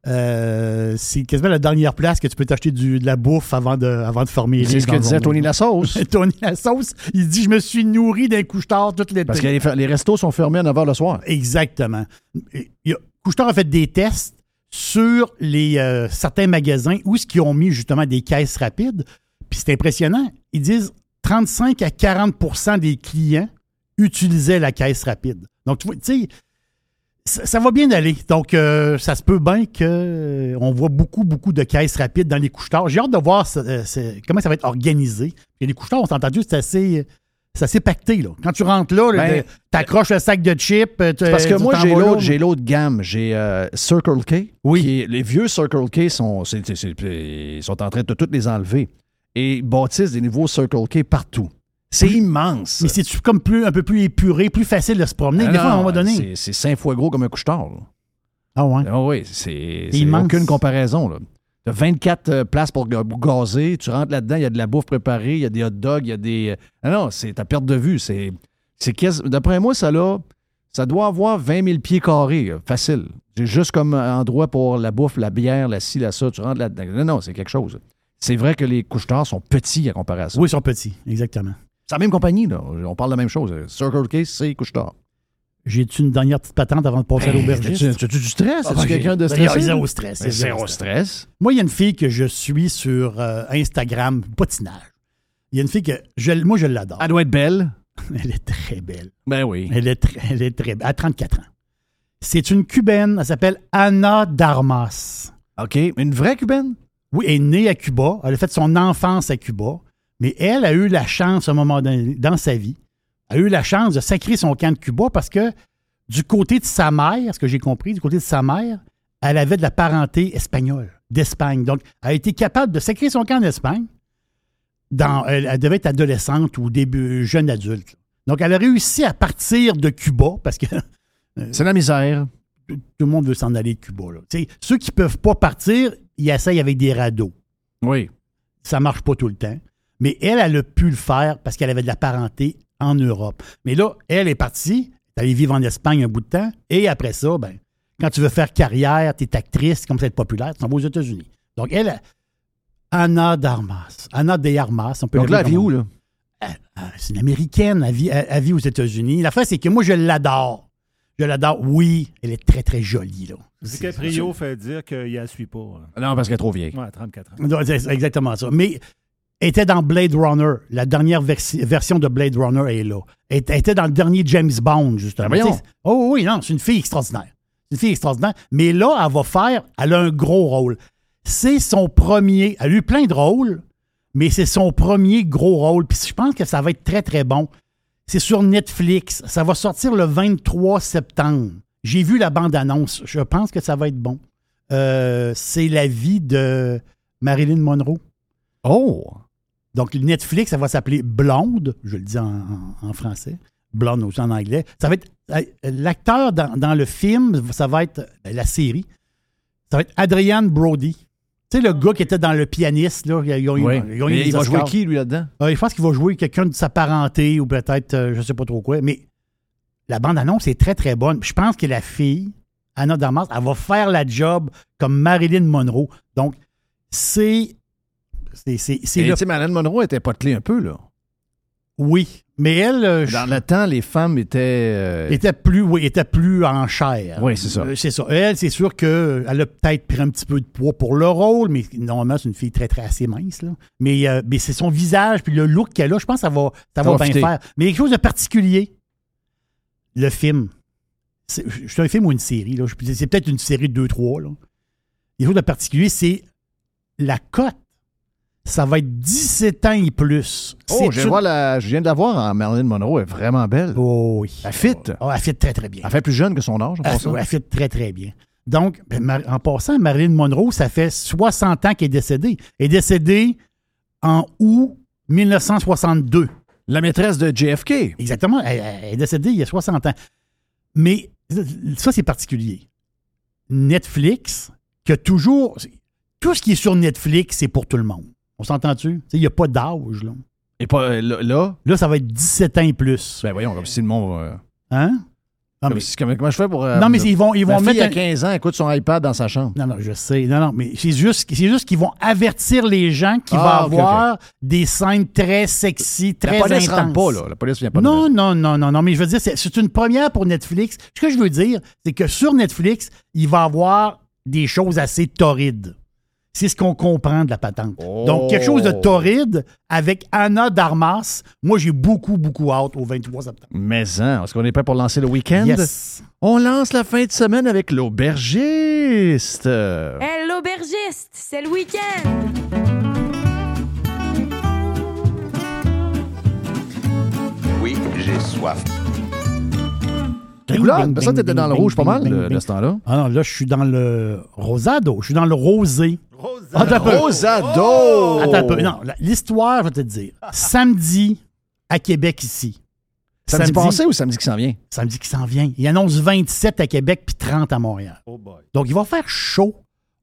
euh, c'est quasiment la dernière place que tu peux t'acheter de la bouffe avant de, avant de former C'est ce que disait Tony Lasauce. Tony Lasauce, il dit Je me suis nourri d'un couche-tard toute l'été. Parce que les, les restos sont fermés à 9 h le soir. Exactement. Il a- Couche-tard a fait des tests sur les, euh, certains magasins où ce qu'ils ont mis justement des caisses rapides. Puis c'est impressionnant. Ils disent 35 à 40% des clients utilisaient la caisse rapide. Donc, tu sais, ça, ça va bien aller. Donc, euh, ça se peut bien qu'on voit beaucoup, beaucoup de caisses rapides dans les couche-tards. J'ai hâte de voir euh, comment ça va être organisé. Et les couche-tards, on s'est entendu, c'est assez, pacté. Là. Quand tu rentres là, Ben, t'accroches le sac de chips. euh, Parce que moi, j'ai l'autre, j'ai l'autre gamme. J'ai euh, Circle K. Oui. qui les vieux Circle K sont, sont en train de toutes les enlever. Et ils bâtissent des nouveaux Circle K partout. C'est immense. Mais c'est comme plus, un peu plus épuré, plus facile de se promener. Ah des fois, à un moment donné? c'est- C'est cinq fois gros comme un couche-tard. Ah ouais? Ah oui, c'est c'est aucune comparaison. Là. Tu as 24 euh, places pour ga- pour gazer. Tu rentres là-dedans, il y a de la bouffe préparée, il y a des hot dogs, il y a des. euh, Ah non, c'est ta perte de vue. C'est c'est D'après moi, ça, là, ça doit avoir 20 000 pieds carrés. euh, facile. J'ai juste comme endroit pour la bouffe, la bière, la ci, la ça. Tu rentres là-dedans. Non, non, c'est quelque chose. C'est vrai que les couches-tards sont petits à comparation. Oui, ils sont petits, exactement. C'est la même compagnie, là. On parle de la même chose. Circle K, c'est couche-tard. J'ai-tu une dernière petite patente avant de passer à Hey, l'aubergiste? as-tu- as-tu du stress? Ah, As-tu ben, quelqu'un de ben, stressé? zéro stress, Ben, zéro Zéro stress. Moi, il y a une fille que je suis sur euh, Instagram, patinage. Il y a une fille que je, moi, je l'adore. Elle doit être belle. Elle est très belle. Ben oui. Elle est très, elle est très belle. À 34 ans. C'est une Cubaine. Elle s'appelle Ana Darmas. OK. Une vraie cubaine? Oui, elle est née à Cuba. Elle a fait son enfance à Cuba. Mais elle a eu la chance, à un moment donné, dans sa vie, a eu la chance de sacrer son camp de Cuba parce que du côté de sa mère, ce que j'ai compris, du côté de sa mère, elle avait de la parenté espagnole, d'Espagne. Donc, elle a été capable de sacrer son camp d'Espagne. Dans, elle, elle devait être adolescente ou début jeune adulte. Donc, elle a réussi à partir de Cuba parce que C'est la misère. tout le monde veut s'en aller de Cuba. là. Ceux qui ne peuvent pas partir, ils essayent avec des radeaux Oui. ça marche pas tout le temps. Mais elle, elle a pu le faire parce qu'elle avait de la parenté en Europe. Mais là, elle est partie, elle est allée vivre en Espagne un bout de temps, et après ça, ben, quand tu veux faire carrière, tu es actrice, comme ça être populaire, tu t'en vas aux États-Unis. Donc, elle, Anna Darmas, Anna de Armas, on peut Donc là, elle vit où, là? Ah, C'est une Américaine, elle vit, elle- vit aux États-Unis. La c'est que moi, je l'adore. Je l'adore. Oui, elle est très, très jolie. Là. DiCaprio fait dire qu'il ne la suit pas. là. Non, parce qu'elle est trop vieille. Ouais, 34 ans. C'est exactement ça. Mais elle était dans Blade Runner. La dernière versi- version de Blade Runner est là. Elle était- dans le dernier James Bond, justement. Sais, Oh oui, non, c'est une fille extraordinaire. C'est une fille extraordinaire. Mais là, elle va faire, elle a un gros rôle. C'est son premier, elle a eu plein de rôles, mais c'est son premier gros rôle. Puis je pense que ça va être très, très bon. C'est sur Netflix. Ça va sortir le 23 septembre. J'ai vu la bande-annonce. Je pense que ça va être bon. Euh, c'est la vie de Marilyn Monroe. Oh! Donc, Netflix, ça va s'appeler Blonde, je le dis en, en- en français. Blonde aussi en anglais. Ça va être. L'acteur dans, dans le film, ça va être. La série, Ça va être Adrian Brody. Tu sais, le gars qui était dans le pianiste, là. Il, a- il a- Oui. il a gagné Mais des il va jouer qui, lui, là-dedans? Euh, je pense qu'il va jouer quelqu'un de sa parenté ou peut-être, euh, je sais pas trop quoi. Mais la bande-annonce est très, très bonne. Je pense que la fille, Anna Damas, elle va faire la job comme Marilyn Monroe. Donc, c'est. C'est Marilyn Monroe était potelée un peu, là. Oui. Mais elle, euh, je- Dans le temps, les femmes étaient... euh, était plus, oui, était plus en chair. Oui, c'est ça. Euh, c'est ça. Elle, c'est sûr qu'elle a peut-être pris un petit peu de poids pour le rôle, mais normalement, c'est une fille très, très assez mince. Là. Mais, euh, mais c'est son visage puis le look qu'elle a, je pense que ça va, ça va va bien faire. Mais quelque chose de particulier, le film. C'est un film ou une série. là. Je- C'est peut-être une série de 2-3. là. Quelque chose de particulier, c'est la cote. Ça va être 17 ans et plus. Oh, je viens, de une- voir la... je viens de la voir en Marilyn Monroe. Elle est vraiment belle. Oh oui. Elle fit. Oh, elle fit très, très bien. Elle fait plus jeune que son âge, en Elle, elle fit très, très bien. Donc, ben, en passant, Marilyn Monroe, ça fait 60 ans qu'elle est décédée. Elle est décédée en août 1962. La maîtresse de JFK. Exactement. Elle, elle est décédée il y a 60 ans. Mais ça, c'est particulier. Netflix, que toujours. Tout ce qui est sur Netflix, c'est pour tout le monde. On s'entend-tu? Il n'y a pas d'âge, là. Et pas euh, là, là, Là, ça va être 17 ans et plus. ben voyons, comme si le monde... euh, Hein? Non, comme mais, comment, je fais pour... euh, non, mais ils vont, ils vont fille mettre. à un- 15 ans écoute son iPad dans sa chambre. Non, non, je sais. Non, non, mais c'est juste, c'est juste qu'ils vont avertir les gens qu'il va Ah, ok, avoir des scènes très sexy, très La police intenses. rentre pas, là. La police vient pas Non, de non, non, non, non, mais je veux dire, c'est, c'est une première pour Netflix. Ce que je veux dire, c'est que sur Netflix, il va avoir des choses assez torrides. C'est ce qu'on comprend de la patente. Donc, quelque chose de Oh. torride avec Anna Darmas. Moi, j'ai beaucoup, beaucoup hâte au 23 septembre. Mais hein, est-ce qu'on est prêt pour lancer le week-end? Yes. On lance la fin de semaine avec l'aubergiste. Hey, l'aubergiste, c'est le week-end! Oui, j'ai soif. Quelle couleur? Ça, t'étais dans le bing, rouge pas mal bing. de ce temps-là. Ah non, là, je suis dans le rosado. Je suis dans le rosé. Ah, peu. Rosado! Attends un peu. Non, l'histoire, je vais te dire. Samedi, à Québec, ici. Samedi passé ou samedi qui s'en vient? Samedi qui s'en vient. Il annonce 27 à Québec puis 30 à Montréal. Oh boy. Donc, il va faire chaud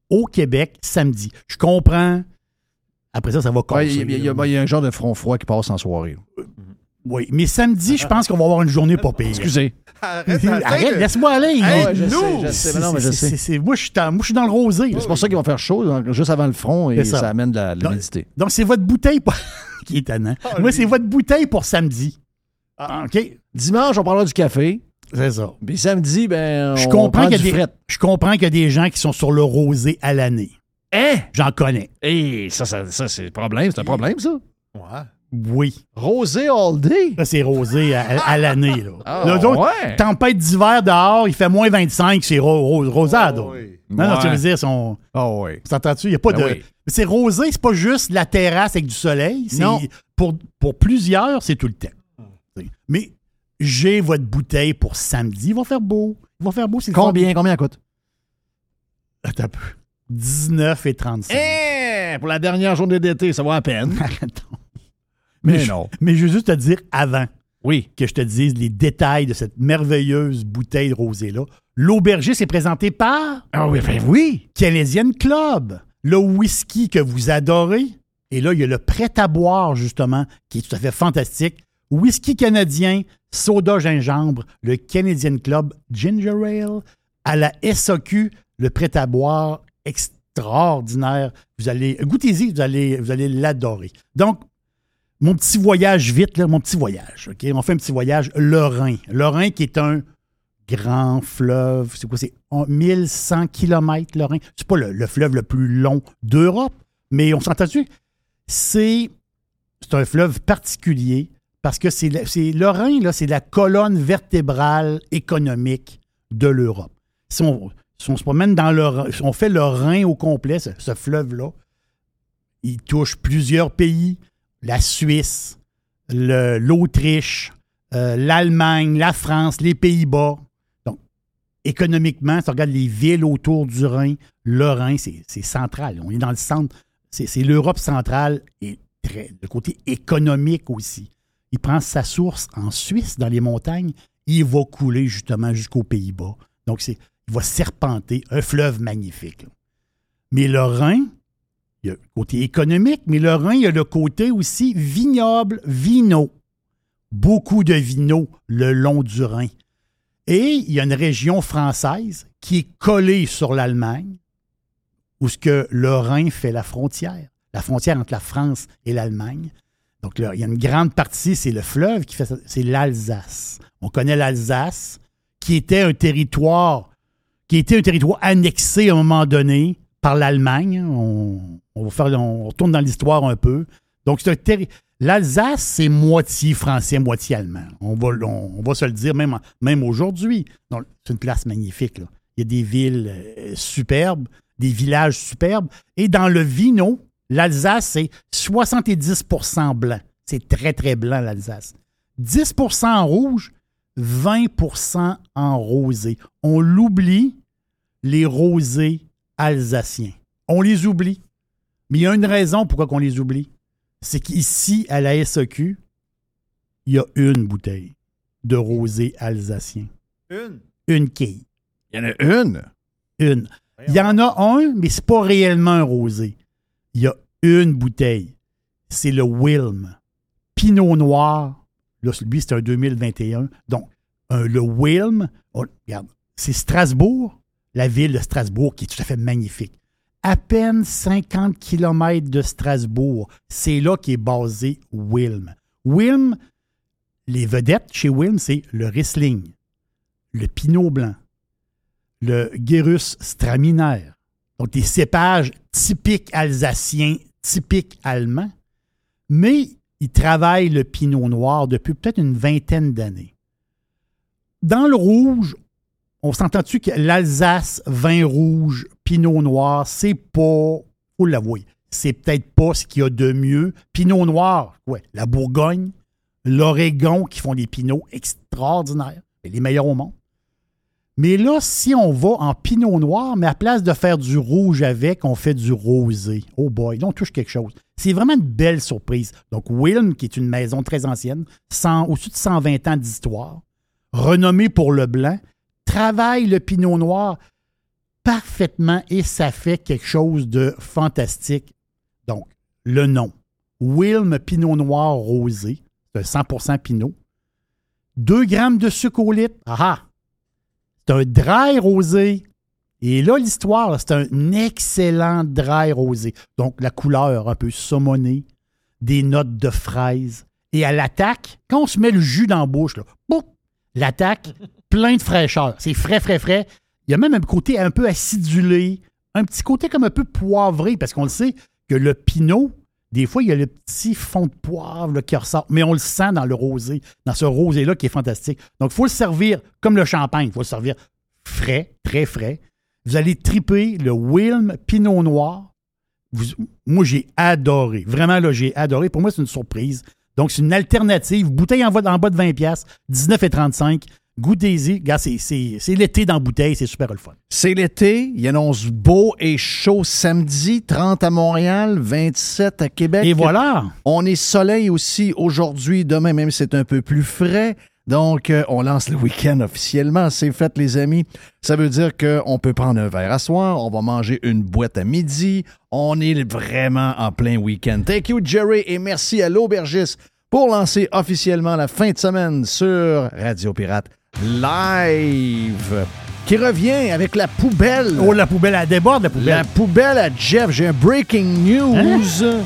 au Québec samedi. Je comprends. Après ça, ça va Ouais. Il il là. il y a un genre de front froid qui passe en soirée. Oui, mais samedi, je pense qu'on va avoir une journée pas pire. Excusez. Arrête, Arrête, laisse-moi aller. Hey, ouais, je nous! sais, je sais, mais non, mais je C'est- sais. c'est- c'est- Moi, je suis dans, moi, je suis dans le rosé. C'est pour ça qu'il va faire chaud, donc, juste avant le front, et ça. ça. amène de la- l'humidité. Donc, c'est votre bouteille pour... qui est étonnant. Ah, Moi, c'est votre bouteille pour samedi. Ah. OK? Dimanche, on parlera du café. C'est ça. Puis samedi, ben, on Je comprends prend qu'il du y, a des- je comprends qu'il y a des gens qui sont sur le rosé à l'année. Hein? J'en connais. Et ça, ça, ça c'est un problème. C'est un problème, ça. Ouais. Oui. Rosé all day? Ça, c'est rosé à, l'année. Là. Ah, Là, d'autres, ouais. Tempête d'hiver dehors, il fait moins 25, c'est ro- ro- rosado. Oh, oui. Non, non, tu veux dire, son... Ah oui. T'entends-tu? Il n'y a pas Ben de. oui. C'est rosé, c'est pas juste la terrasse avec du soleil. c'est- Non. Pour, pour plusieurs, c'est tout le temps. Mais j'ai votre bouteille pour samedi. Il va faire beau. Il va faire beau. c'est le Combien, combien elle coûte? Attends un peu. 19 et 35. Hein? Pour la dernière journée d'été, ça va à peine. Attends. Mais je- non. Mais je veux juste te dire avant Oui. que je te dise les détails de cette merveilleuse bouteille de rosé-là. L'aubergiste est présenté par Ah oui, ben oui. Canadian Club, le whisky que vous adorez. Et là, il y a le prêt-à-boire, justement, qui est tout à fait fantastique. Whisky canadien, soda gingembre, le Canadian Club Ginger Ale, à la SAQ, le prêt-à-boire extraordinaire. Vous allez, goûtez-y, vous allez, vous allez l'adorer. Donc, mon petit voyage vite, mon petit voyage, OK? On fait un petit voyage, le Rhin. Le Rhin qui est un grand fleuve, c'est quoi, c'est 1100 km, le Rhin. C'est pas le, le fleuve le plus long d'Europe, mais on s'entend-tu? C'est, c'est un fleuve particulier parce que c'est, le- Rhin, c'est la colonne vertébrale économique de l'Europe. Si on, si se promène dans le si on fait le Rhin au complet, ce, ce fleuve-là, il touche plusieurs pays, la Suisse, l'Autriche, euh, l'Allemagne, la France, les Pays-Bas. Donc, économiquement, si on regarde les villes autour du Rhin, le Rhin, c'est central. On est dans le centre. C'est l'Europe centrale et très, le côté économique aussi. Il prend sa source en Suisse, dans les montagnes. Il va couler justement jusqu'aux Pays-Bas. Donc, il va serpenter un fleuve magnifique. Mais le Rhin, côté économique, mais le Rhin, il y a le côté aussi vignoble, vino. Beaucoup de vino le long du Rhin. Et il y a une région française qui est collée sur l'Allemagne, où ce que le Rhin fait la frontière, la frontière entre la France et l'Allemagne. Donc là, il y a une grande partie, c'est le fleuve qui fait c'est l'Alsace. On connaît l'Alsace, qui était un territoire, qui était un territoire annexé à un moment donné par l'Allemagne. On, on va retourne dans l'histoire un peu. Donc c'est un terri- L'Alsace, c'est moitié français, moitié allemand. On va, se le dire même, aujourd'hui. C'est une place magnifique. Il y a des villes euh, superbes, des villages superbes. Et dans le vino, l'Alsace, c'est 70% blanc. C'est très, très blanc, l'Alsace. 10% en rouge, 20% en rosé. On l'oublie, les rosés alsaciens. On les oublie. Mais il y a une raison pourquoi on les oublie. C'est qu'ici, à la SEQ, il y a une bouteille de rosé alsacien. Une? Une quille. Il y en a une? Une. Il y en a un, mais c'est pas réellement un rosé. Il y a une bouteille. C'est le Wilm. Pinot Noir. Là, lui, c'est un 2021. Donc, un- le Wilm, oh, regarde, c'est Strasbourg, la ville de Strasbourg, qui est tout à fait magnifique. À peine 50 km de Strasbourg. C'est là qu'est basé Wilm. Wilm, les vedettes chez Wilm, c'est le Riesling, le Pinot Blanc, le Gerus Straminaire. Donc, des cépages typiques alsaciens, typiques allemands. Mais ils travaillent le Pinot Noir depuis peut-être une vingtaine d'années. Dans le rouge, on s'entend-tu que l'Alsace, vin rouge, Pinot Noir, c'est pas, faut l'avouer, c'est peut-être pas ce qu'il y a de mieux. Pinot Noir, ouais, la Bourgogne, l'Oregon qui font des pinots extraordinaires, les meilleurs au monde. Mais là, si on va en pinot noir, mais à place de faire du rouge avec, on fait du rosé. Oh boy, on touche quelque chose. C'est vraiment une belle surprise. Donc, Wilm, qui est une maison très ancienne, 100 au-dessus de 120 ans d'histoire, renommée pour le blanc, travaille le pinot noir parfaitement et ça fait quelque chose de fantastique. Donc, le nom. Wilm Pinot Noir Rosé, c'est un 100% Pinot. 2 grammes de sucre au litre. Ah ah! C'est un dry rosé. Et là, l'histoire, c'est un excellent dry rosé. Donc, la couleur un peu saumonée, des notes de fraise. Et à l'attaque, quand on se met le jus dans la bouche, l'attaque, plein de fraîcheur. C'est frais, frais, frais. Il y a même un côté un peu acidulé, un petit côté comme un peu poivré, parce qu'on le sait que le pinot, des fois, il y a le petit fond de poivre qui ressort, mais on le sent dans le rosé, dans ce rosé-là qui est fantastique. Donc, il faut le servir comme le champagne, il faut le servir frais, très frais. Vous allez triper le Wilm Pinot Noir. Moi, j'ai adoré. Vraiment, là, j'ai adoré. Pour moi, c'est une surprise. Donc, c'est une alternative. Bouteille en, en bas de 20$, 19,35$. Goûtez-y. C'est l'été dans la bouteille. C'est super le fun. C'est l'été, il annonce beau et chaud samedi, 30 à Montréal, 27 à Québec. Et voilà. On est soleil aussi aujourd'hui, demain même c'est un peu plus frais. Donc, euh, on lance le week-end officiellement. C'est fait, les amis. Ça veut dire qu'on peut prendre un verre à soir, on va manger une boîte à midi. On est vraiment en plein week-end. Thank you, Jerry, et merci à l'aubergiste pour lancer officiellement la fin de semaine sur Radio Pirate Live, qui revient avec la poubelle. Oh, la poubelle, elle déborde, la poubelle. La poubelle à Jeff. J'ai un breaking news. Hein?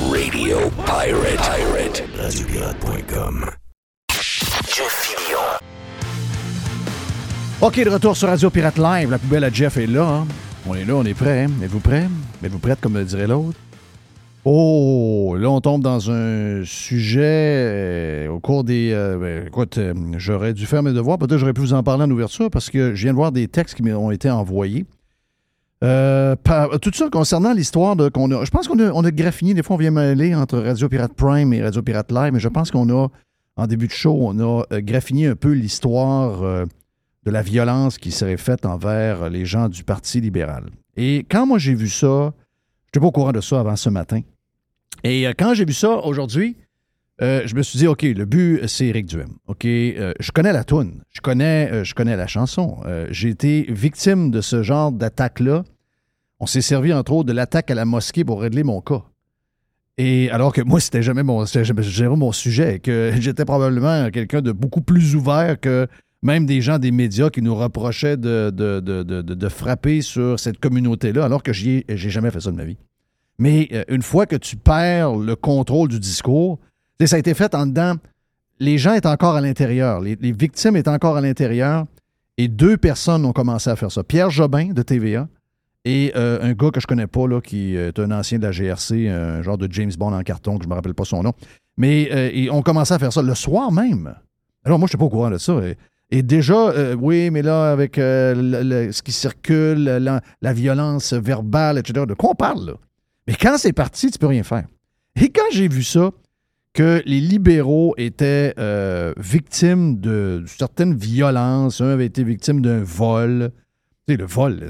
Radio Pirate. Pirate. RadioPirate.com. Jeff Fillion. OK, de retour sur Radio Pirate Live. La poubelle à Jeff est là. hein. On est là, on est prêt. hein. Êtes-vous prêts? Êtes-vous prête, comme le dirait l'autre? Oh, là, on tombe dans un sujet euh, au cours des... euh, ben, écoute, euh, j'aurais dû faire mes devoirs. Peut-être j'aurais pu vous en parler en ouverture parce que je viens de voir des textes qui m'ont été envoyés. Tout ça concernant l'histoire de qu'on a. Je pense qu'on a, on a graffiné, des fois on vient mêler entre Radio Pirate Prime et Radio Pirate Live, mais je pense qu'on a, en début de show, on a graffiné un peu l'histoire de la violence qui serait faite envers les gens du Parti libéral. Et quand moi j'ai vu ça, je n'étais pas au courant de ça avant ce matin. Et euh, quand j'ai vu ça aujourd'hui, euh, je me suis dit, OK, le but, c'est Eric Duhem. OK, euh, je connais la toune, je connais, je connais la chanson. J'ai été victime de ce genre d'attaque-là. On s'est servi, entre autres, de l'attaque à la mosquée pour régler mon cas. Et alors que moi, c'était jamais mon, jamais- mon sujet, et que j'étais probablement quelqu'un de beaucoup plus ouvert que même des gens des médias qui nous reprochaient de, de, de- de- frapper sur cette communauté-là, alors que j'ai jamais fait ça de ma vie. Mais euh, une fois que tu perds le contrôle du discours, ça a été fait en dedans. Les gens étaient encore à l'intérieur, les, victimes étaient encore à l'intérieur, et deux personnes ont commencé à faire ça. Pierre Jobin de TVA et euh, un gars que je connais pas, qui est un ancien de la GRC, un genre de James Bond en carton, que je me rappelle pas son nom. Mais euh, ils ont commencé à faire ça le soir même. Alors moi, je n'étais pas au de ça. Et, déjà, euh, oui, mais là, avec euh, ce qui circule, la, la violence verbale, etc., de quoi on parle, là? Mais quand c'est parti, tu peux rien faire. Et quand j'ai vu ça, que les libéraux étaient euh, victimes de certaines violences, un avait été victime d'un vol. Tu sais, le vol,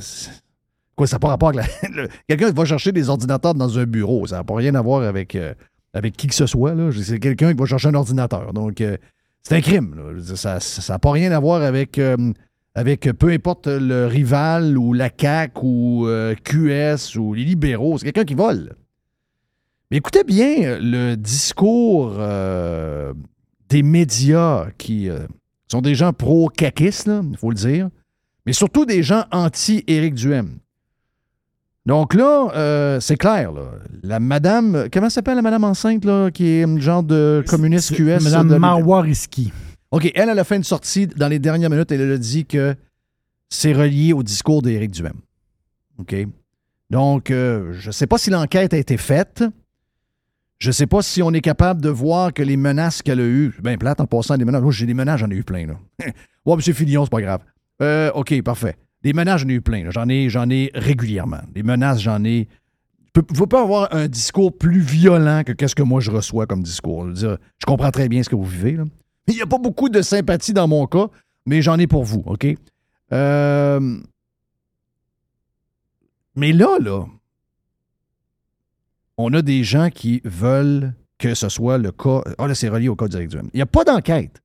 quoi, ça n'a pas rapport avec Quelqu'un qui va chercher des ordinateurs dans un bureau, ça n'a pas rien à voir avec, euh, avec qui que ce soit. C'est quelqu'un qui va chercher un ordinateur. Donc, euh, c'est un crime. là. Ça n'a pas rien à voir avec, avec peu importe le rival ou la CAQ ou euh, QS ou les libéraux. C'est quelqu'un qui vole. Mais écoutez bien euh, le discours euh, des médias qui euh, sont des gens pro-caquistes, il faut le dire, mais surtout des gens anti-Éric Duhem. Donc là, euh, c'est clair, là. La madame, comment s'appelle la madame enceinte, là, qui est un genre de communiste QS? Madame de- Marwa Risky. OK, elle, elle a fait une sortie dans les dernières minutes. Elle a dit que c'est relié au discours d'Éric Duhem. OK? Donc, euh, je ne sais pas si l'enquête a été faite. Je ne sais pas si on est capable de voir que les menaces qu'elle a eues. Bien plate en passant des menaces. Moi, j'ai des menaces, j'en ai eu plein. Là. ouais, M. Fillon, c'est pas grave. Euh, OK, parfait. Des menaces, j'en ai eu plein. J'en ai, j'en ai régulièrement. Des menaces, j'en ai. Il ne faut pas avoir un discours plus violent que qu'est-ce que moi je reçois comme discours. Je, veux dire, je comprends très bien ce que vous vivez. là. Il n'y a pas beaucoup de sympathie dans mon cas, mais j'en ai pour vous, OK? Euh, Mais là, là, on a des gens qui veulent que ce soit le cas. Ah, là, c'est relié au cas d'Éric Duhem. Il n'y a pas d'enquête.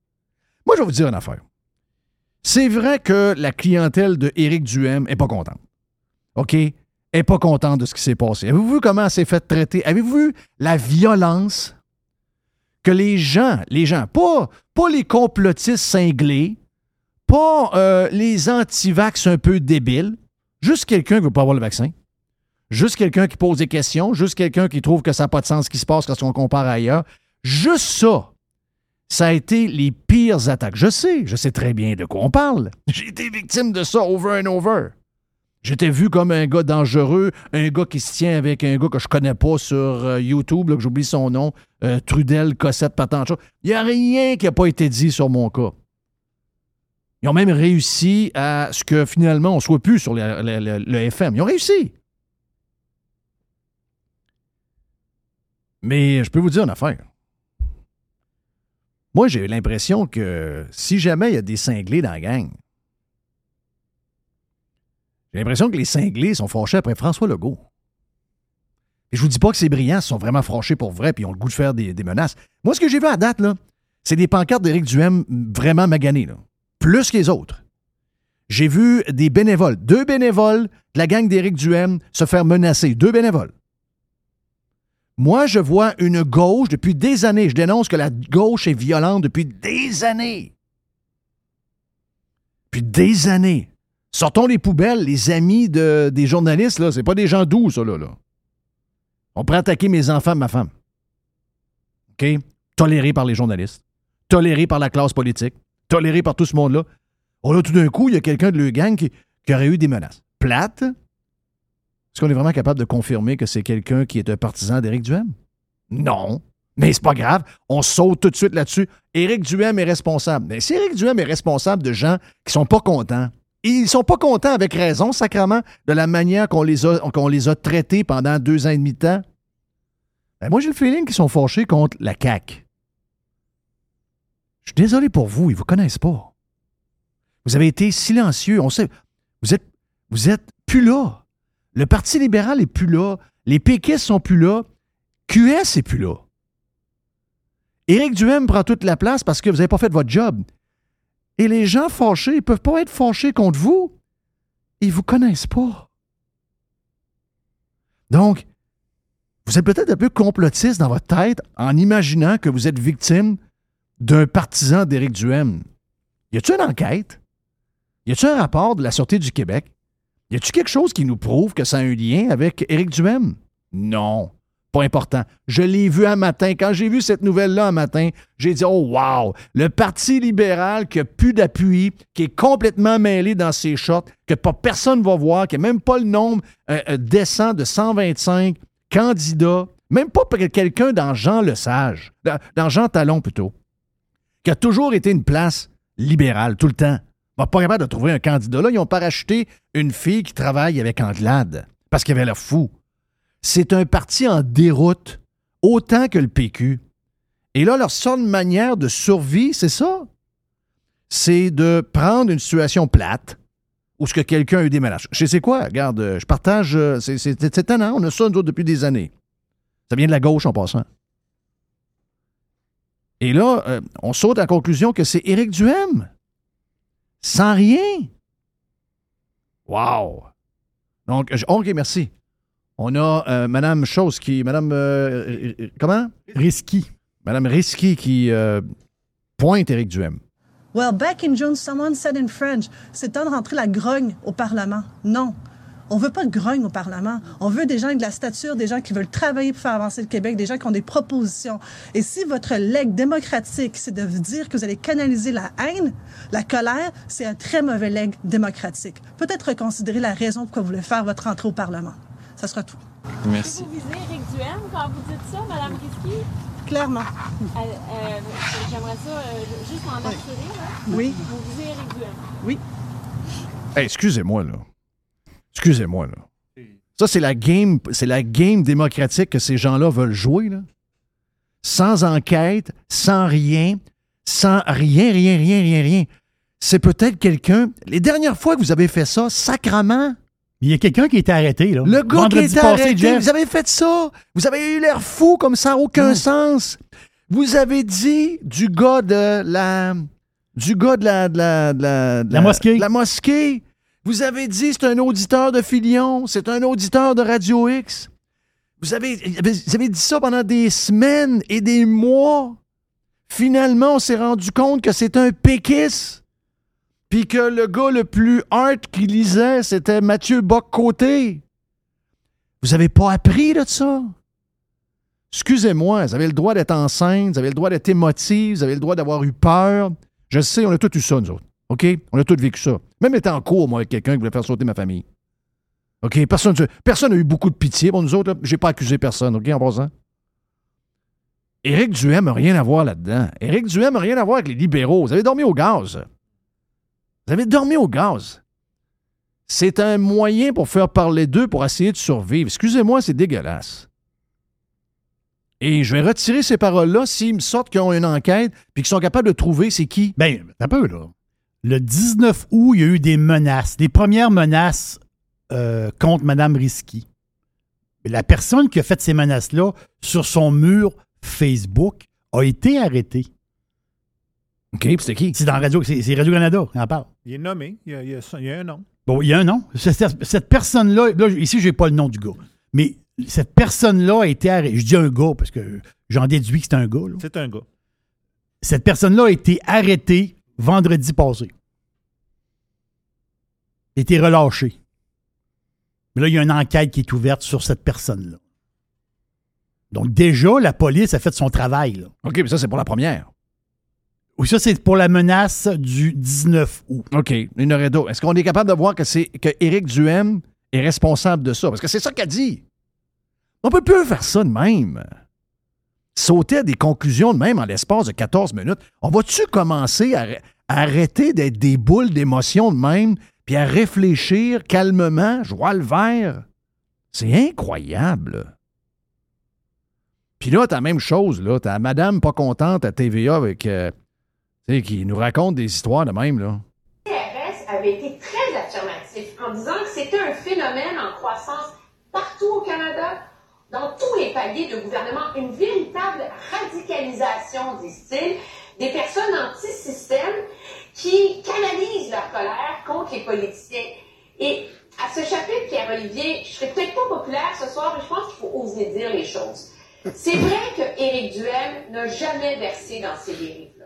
Moi, je vais vous dire une affaire. C'est vrai que la clientèle de Éric Duhem n'est pas contente. OK? Est pas contente de ce qui s'est passé. Avez-vous vu comment elle s'est fait traiter? Avez-vous vu la violence que les gens, les gens, pas, pas les complotistes cinglés, pas euh, les anti-vax un peu débiles, juste quelqu'un qui ne veut pas avoir le vaccin, juste quelqu'un qui pose des questions, juste quelqu'un qui trouve que ça n'a pas de sens ce qui se passe quand on compare ailleurs. Juste ça, ça a été les pires attaques. Je sais, je sais très bien de quoi on parle. J'ai été victime de ça over and over. J'étais vu comme un gars dangereux, un gars qui se tient avec un gars que je connais pas sur euh, YouTube, que j'oublie son nom, euh, Trudel, Cossette, Patancha. Il n'y a rien qui n'a pas été dit sur mon cas. Ils ont même réussi à ce que finalement on soit plus sur le, FM. Ils ont réussi. Mais je peux vous dire une affaire. Moi, j'ai l'impression que si jamais il y a des cinglés dans la gang, j'ai l'impression que les cinglés sont fâchés après François Legault. Et je vous dis pas que c'est brillant, ils sont vraiment fâchés pour vrai puis ont le goût de faire des, menaces. Moi, ce que j'ai vu à date, là, c'est des pancartes d'Éric Duhem vraiment maganées, plus que les autres. J'ai vu des bénévoles, deux bénévoles de la gang d'Éric Duhem se faire menacer, deux bénévoles. Moi, je vois une gauche depuis des années. Je dénonce que la gauche est violente depuis des années. Depuis des années. Sortons les poubelles, les amis de- des journalistes, là, c'est pas des gens doux, ça, là. là. On pourrait attaquer mes enfants, ma femme. OK? Toléré par les journalistes, toléré par la classe politique, toléré par tout ce monde-là. Oh là, tout d'un coup, il y a quelqu'un de le gang qui, qui aurait eu des menaces. Plate? Est-ce qu'on est vraiment capable de confirmer que c'est quelqu'un qui est un partisan d'Éric Duhem? Non. Mais c'est pas grave. On saute tout de suite là-dessus. Éric Duhem est responsable. Mais si Éric Duhem est responsable de gens qui sont pas contents, ils sont pas contents avec raison, sacrement, de la manière qu'on les a, qu'on les a traités pendant deux ans et demi de temps. Ben, moi, j'ai le feeling qu'ils sont fâchés contre la CAQ. Je suis désolé pour vous, ils vous connaissent pas. Vous avez été silencieux. On sait, vous êtes, vous êtes plus là. Le Parti libéral est plus là. Les péquistes sont plus là. QS est plus là. Éric Duhem prend toute la place parce que vous n'avez pas fait votre job. Et les gens fâchés, ils ne peuvent pas être fâchés contre vous. Ils ne vous connaissent pas. Donc, vous êtes peut-être un peu complotiste dans votre tête en imaginant que vous êtes victime d'un partisan d'Éric Duhem. Y a-t-il une enquête? Y a-t-il un rapport de la Sûreté du Québec? Y a-t-il quelque chose qui nous prouve que ça a un lien avec Éric Duhem? Non. Pas important. Je l'ai vu un matin. Quand j'ai vu cette nouvelle-là un matin, j'ai dit Oh, wow! Le Parti libéral qui a plus d'appui, qui est complètement mêlé dans ses shorts, que pas personne va voir, qui n'a même pas le nombre euh, euh, décent de 125 candidats, même pas quelqu'un dans Jean Lesage, dans, dans Jean Talon plutôt, qui a toujours été une place libérale tout le temps. On pas capable de trouver un candidat. Là, ils ont parachuté une fille qui travaille avec Anglade parce qu'il avait l'air fou. C'est un parti en déroute, autant que le PQ. Et là, leur seule manière de survie, c'est ça? C'est de prendre une situation plate où ce que quelqu'un a eu des. Je sais quoi, regarde, euh, je partage, euh, c'est étonnant, on a ça nous autres depuis des années. Ça vient de la gauche en passant. Et là, euh, on saute à la conclusion que c'est Éric Duhem. Sans rien. Wow. Donc, OK, merci. On a euh, Madame Chose qui. Madame. euh, comment? Risky. Madame Risky qui euh, pointe Éric Duhem. Well, back in June, someone said in French, c'est temps de rentrer la grogne au Parlement. Non. On veut pas de grogne au Parlement. On veut des gens avec de la stature, des gens qui veulent travailler pour faire avancer le Québec, des gens qui ont des propositions. Et si votre legs démocratique, c'est de vous dire que vous allez canaliser la haine, la colère, c'est un très mauvais legs démocratique. Peut-être reconsidérer la raison pourquoi vous voulez faire votre entrée au Parlement. Ça sera tout. Merci. Vous visez Éric Duhem quand vous dites ça, Madame Risky? Clairement. Euh, euh, J'aimerais ça euh, juste en assurer. Là. Oui. Vous visez Duhem. Oui. Hey, excusez-moi, là. Excusez-moi, là. Ça, c'est la game, c'est la game démocratique que ces gens-là veulent jouer, là. Sans enquête, sans rien, sans rien, rien, rien, rien, rien. C'est peut-être quelqu'un. Les dernières fois que vous avez fait ça, sacrament. Il y a quelqu'un qui été arrêté, là. Le gars Vendredi qui était passé, arrêté, Jeff. vous avez fait ça? Vous avez eu l'air fou comme ça, aucun sens. Vous avez dit du gars de la, du gars de la, de la, de la, de La mosquée. la mosquée. Vous avez dit c'est un auditeur de Filion, c'est un auditeur de Radio X. Vous avez, vous avez dit ça pendant des semaines et des mois. Finalement, on s'est rendu compte que c'est un péquiste. Puis que le gars le plus hard qui lisait, c'était Mathieu Bock-Côté. Vous avez pas appris de ça? Excusez-moi, vous avez le droit d'être enceinte, vous avez le droit d'être émotif, vous avez le droit d'avoir eu peur. Je sais, on a tous eu ça, nous autres. OK? On a tous vécu ça. Même étant en cours, moi, avec quelqu'un qui voulait faire sauter ma famille. OK? Personne personne n'a eu beaucoup de pitié pour nous autres. là. J'ai pas accusé personne, OK, en passant? Éric Duhem n'a rien à voir là-dedans. Éric Duhem n'a rien à voir avec les libéraux. Vous avez dormi au gaz. Vous avez dormi au gaz. C'est un moyen pour faire parler d'eux pour essayer de survivre. Excusez-moi, c'est dégueulasse. Et je vais retirer ces paroles-là s'ils me sortent qu'ils ont une enquête puis qu'ils sont capables de trouver c'est qui. Ben, un peu, là. Le 19 août, il y a eu des menaces, des premières menaces euh, contre Mme Risky. La personne qui a fait ces menaces-là sur son mur Facebook a été arrêtée. OK, puis c'était qui? C'est dans Radio, c'est c'est Radio-Canada qui en parle. Il est nommé. Il y a, il y a ça- il y a un nom. Bon, il y a un nom. Cette, cette personne-là, là, ici, je n'ai pas le nom du gars, mais cette personne-là a été arrêtée. Je dis un gars parce que j'en déduis que c'est un gars. là. C'est un gars. Cette personne-là a été arrêtée vendredi passé. A été relâchée. Mais là, il y a une enquête qui est ouverte sur cette personne-là. Donc, déjà, la police a fait son travail. Là. OK, mais ça, c'est pour la première. Oui, ça, c'est pour la menace du 19 août. OK, une heure et deux. Est-ce qu'on est capable de voir que c'est que Éric Duhem est responsable de ça? Parce que c'est ça qu'a dit. On peut plus faire ça de même. Sauter à des conclusions de même en l'espace de 14 minutes. On va-tu commencer à, arrêter d'être des boules d'émotions de même, puis à réfléchir calmement, joie le vert? C'est incroyable. Puis là, t'as la même chose, là. T'as Madame pas contente à TVA avec, euh, sais, qui nous raconte des histoires de même, là. CRS avait été très affirmatif en disant que c'était un phénomène en croissance partout au Canada. dans tous les paliers de gouvernement une véritable radicalisation, disent-ils, des personnes anti-système qui canalisent leur colère contre les politiciens. Et à ce chapitre, Pierre-Olivier, je serai peut-être pas populaire ce soir, mais je pense qu'il faut oser dire les choses. C'est vrai que Éric Duhem n'a jamais versé dans ces dérives-là.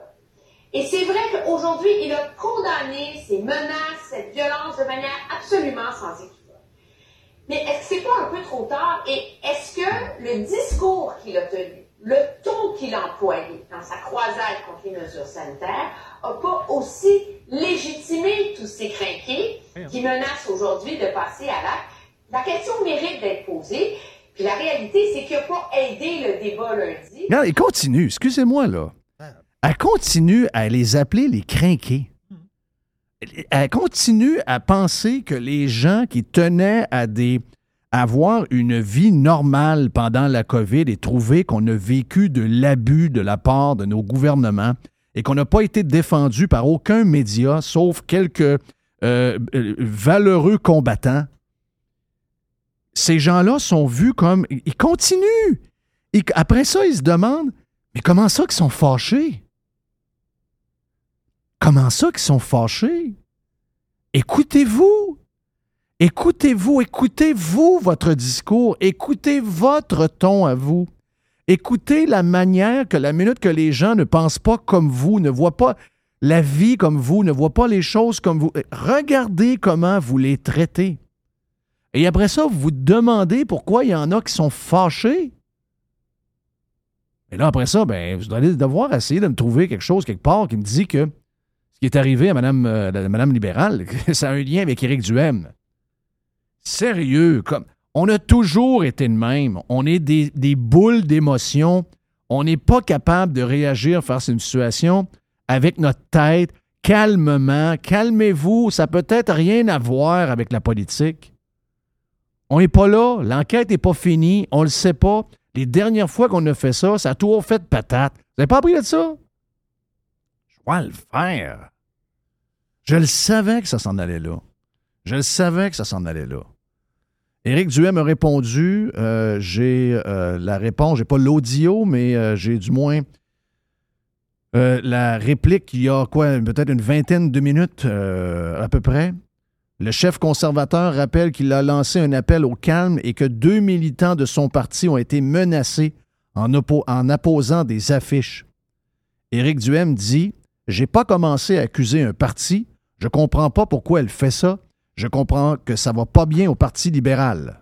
Et c'est vrai qu'aujourd'hui, il a condamné ces menaces, cette violence de manière absolument sans équivoque. Mais est-ce que c'est pas un peu trop tard? Et est-ce que le discours qu'il a tenu, le ton qu'il a employé dans sa croisade contre les mesures sanitaires, a pas aussi légitimé tous ces crinqués qui menacent aujourd'hui de passer à l'acte? La question mérite d'être posée. Puis la réalité, c'est qu'il n'a pas aidé le débat lundi. Regarde, il continue, excusez-moi, là. Elle continue à les appeler les crinqués. Elle continue à penser que les gens qui tenaient à des avoir une vie normale pendant la COVID et trouver qu'on a vécu de l'abus de la part de nos gouvernements et qu'on n'a pas été défendu par aucun média, sauf quelques euh, valeureux combattants, ces gens-là sont vus comme... Ils continuent. Et après ça, ils se demandent, mais comment ça qu'ils sont fâchés? Comment ça qu'ils sont fâchés? Écoutez-vous. Écoutez-vous, écoutez-vous votre discours, écoutez votre ton à vous. Écoutez la manière que la minute que les gens ne pensent pas comme vous, ne voient pas la vie comme vous, ne voient pas les choses comme vous, regardez comment vous les traitez. Et après ça, vous vous demandez pourquoi il y en a qui sont fâchés. Et là, après ça, ben, vous allez devoir essayer de me trouver quelque chose quelque part qui me dit que qui est arrivé à Mme, euh, Madame Libérale, ça a un lien avec Éric Duhem. Sérieux, comme on a toujours été de même. On est des, des boules d'émotions. On n'est pas capable de réagir face à une situation avec notre tête, calmement. Calmez-vous, ça peut être rien à voir avec la politique. On n'est pas là, l'enquête n'est pas finie, on ne le sait pas. Les dernières fois qu'on a fait ça, ça a toujours fait de patate. Vous n'avez pas appris de ça? Je vais le faire. Je le savais que ça s'en allait là. Je le savais que ça s'en allait là. Éric Duhem a répondu. euh, j'ai euh, la réponse, j'ai pas l'audio, mais euh, j'ai du moins la réplique il y a quoi, peut-être une vingtaine de minutes à peu près. Le chef conservateur rappelle qu'il a lancé un appel au calme et que deux militants de son parti ont été menacés en, en apposant des affiches. Éric Duhem dit J'ai pas commencé à accuser un parti. Je comprends pas pourquoi elle fait ça. Je comprends que ça va pas bien au Parti libéral.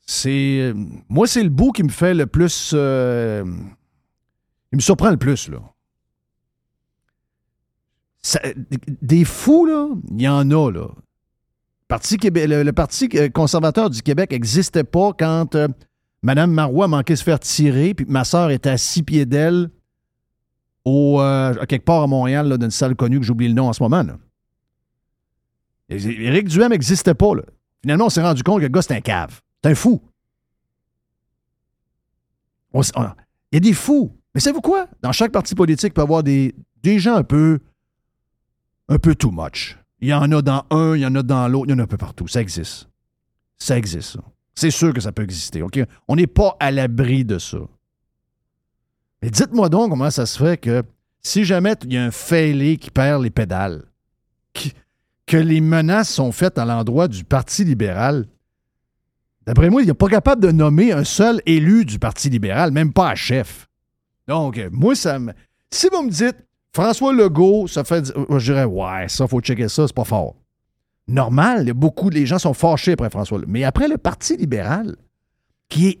C'est. Moi, c'est le bout qui me fait le plus. euh, il me surprend le plus, là. Des fous, là, il y en a, là. Parti Québé- le, Parti conservateur du Québec n'existait pas quand euh, Mme Marois manquait de se faire tirer, puis ma soeur était à six pieds d'elle, au, euh, quelque part à Montréal, là, dans une salle connue que j'oublie le nom en ce moment. Là. Éric Duhem n'existait pas. Finalement, on s'est rendu compte que le gars, c'est un cave. C'est un fou. Il y a des fous. Mais savez-vous quoi? Dans chaque parti politique, il peut y avoir des, gens un peu, un peu too much. Il y en a dans un, il y en a dans l'autre, il y en a un peu partout. Ça existe. Ça existe. C'est sûr que ça peut exister. On n'est pas à l'abri de ça. Mais dites-moi donc comment ça se fait que si jamais il y a un fêlé qui perd les pédales, que les menaces sont faites à l'endroit du Parti libéral, d'après moi, il n'est pas capable de nommer un seul élu du Parti libéral, même pas à chef. Donc, moi, ça me. Si vous me dites François Legault, ça fait. Je dirais, ouais, ça, faut checker ça, c'est pas fort. Normal, beaucoup les gens sont fâchés après François Legault. Mais après le Parti libéral, qui est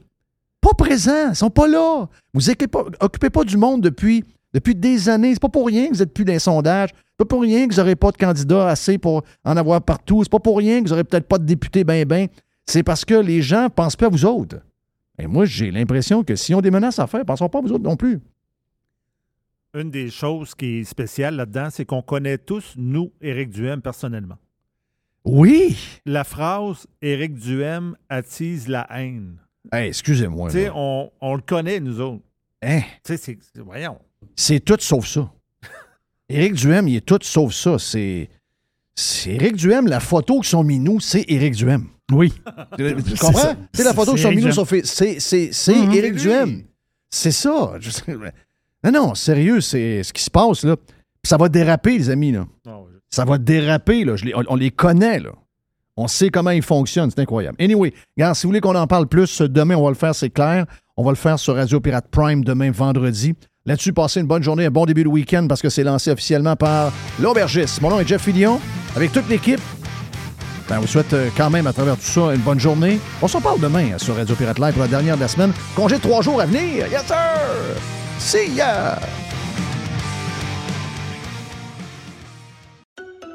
pas présent, ils sont pas là. Vous occupez pas, occupez pas du monde depuis, depuis des années. C'est pas pour rien que vous êtes plus dans les sondages. C'est pas pour rien que vous n'aurez pas de candidats assez pour en avoir partout. C'est pas pour rien que vous n'aurez peut-être pas de députés ben ben. C'est parce que les gens pensent pas à vous autres. Et moi, j'ai l'impression que s'ils ont des menaces à faire, ils ne penseront pas à vous autres non plus. Une des choses qui est spéciale là-dedans, c'est qu'on connaît tous, nous, Éric Duhem, personnellement. Oui! La phrase Éric Duhem attise la haine. Hey, excusez-moi. Tu sais, on, on le connaît, nous autres. Hein? Tu sais, voyons. C'est tout sauf ça. Éric Duhem, il est tout sauf ça. C'est. C'est Éric Duhem, la photo que sont mis nous, c'est Éric Duhem. Oui. Tu comprends? C'est la photo que sont mis nous. C'est c'est- c'est Mhm. Éric C'est Duhem. C'est ça. Non, non, sérieux, c'est ce qui se passe, là. Ça va déraper, les amis, là. Ça va déraper, là. Je les- on, on les connaît, là. On sait comment ils fonctionnent. C'est incroyable. Anyway, regarde, si vous voulez qu'on en parle plus, demain, on va le faire, c'est clair. On va le faire sur Radio Pirate Prime demain, vendredi. Là-dessus, passez une bonne journée, un bon début de week-end parce que c'est lancé officiellement par l'Aubergiste. Mon nom est Jeff Fillion, avec toute l'équipe. Ben, on vous souhaite euh, quand même, à travers tout ça, une bonne journée. On s'en parle demain euh, sur Radio Pirate Live pour la dernière de la semaine. Congé de trois jours à venir. Yes, sir! See ya!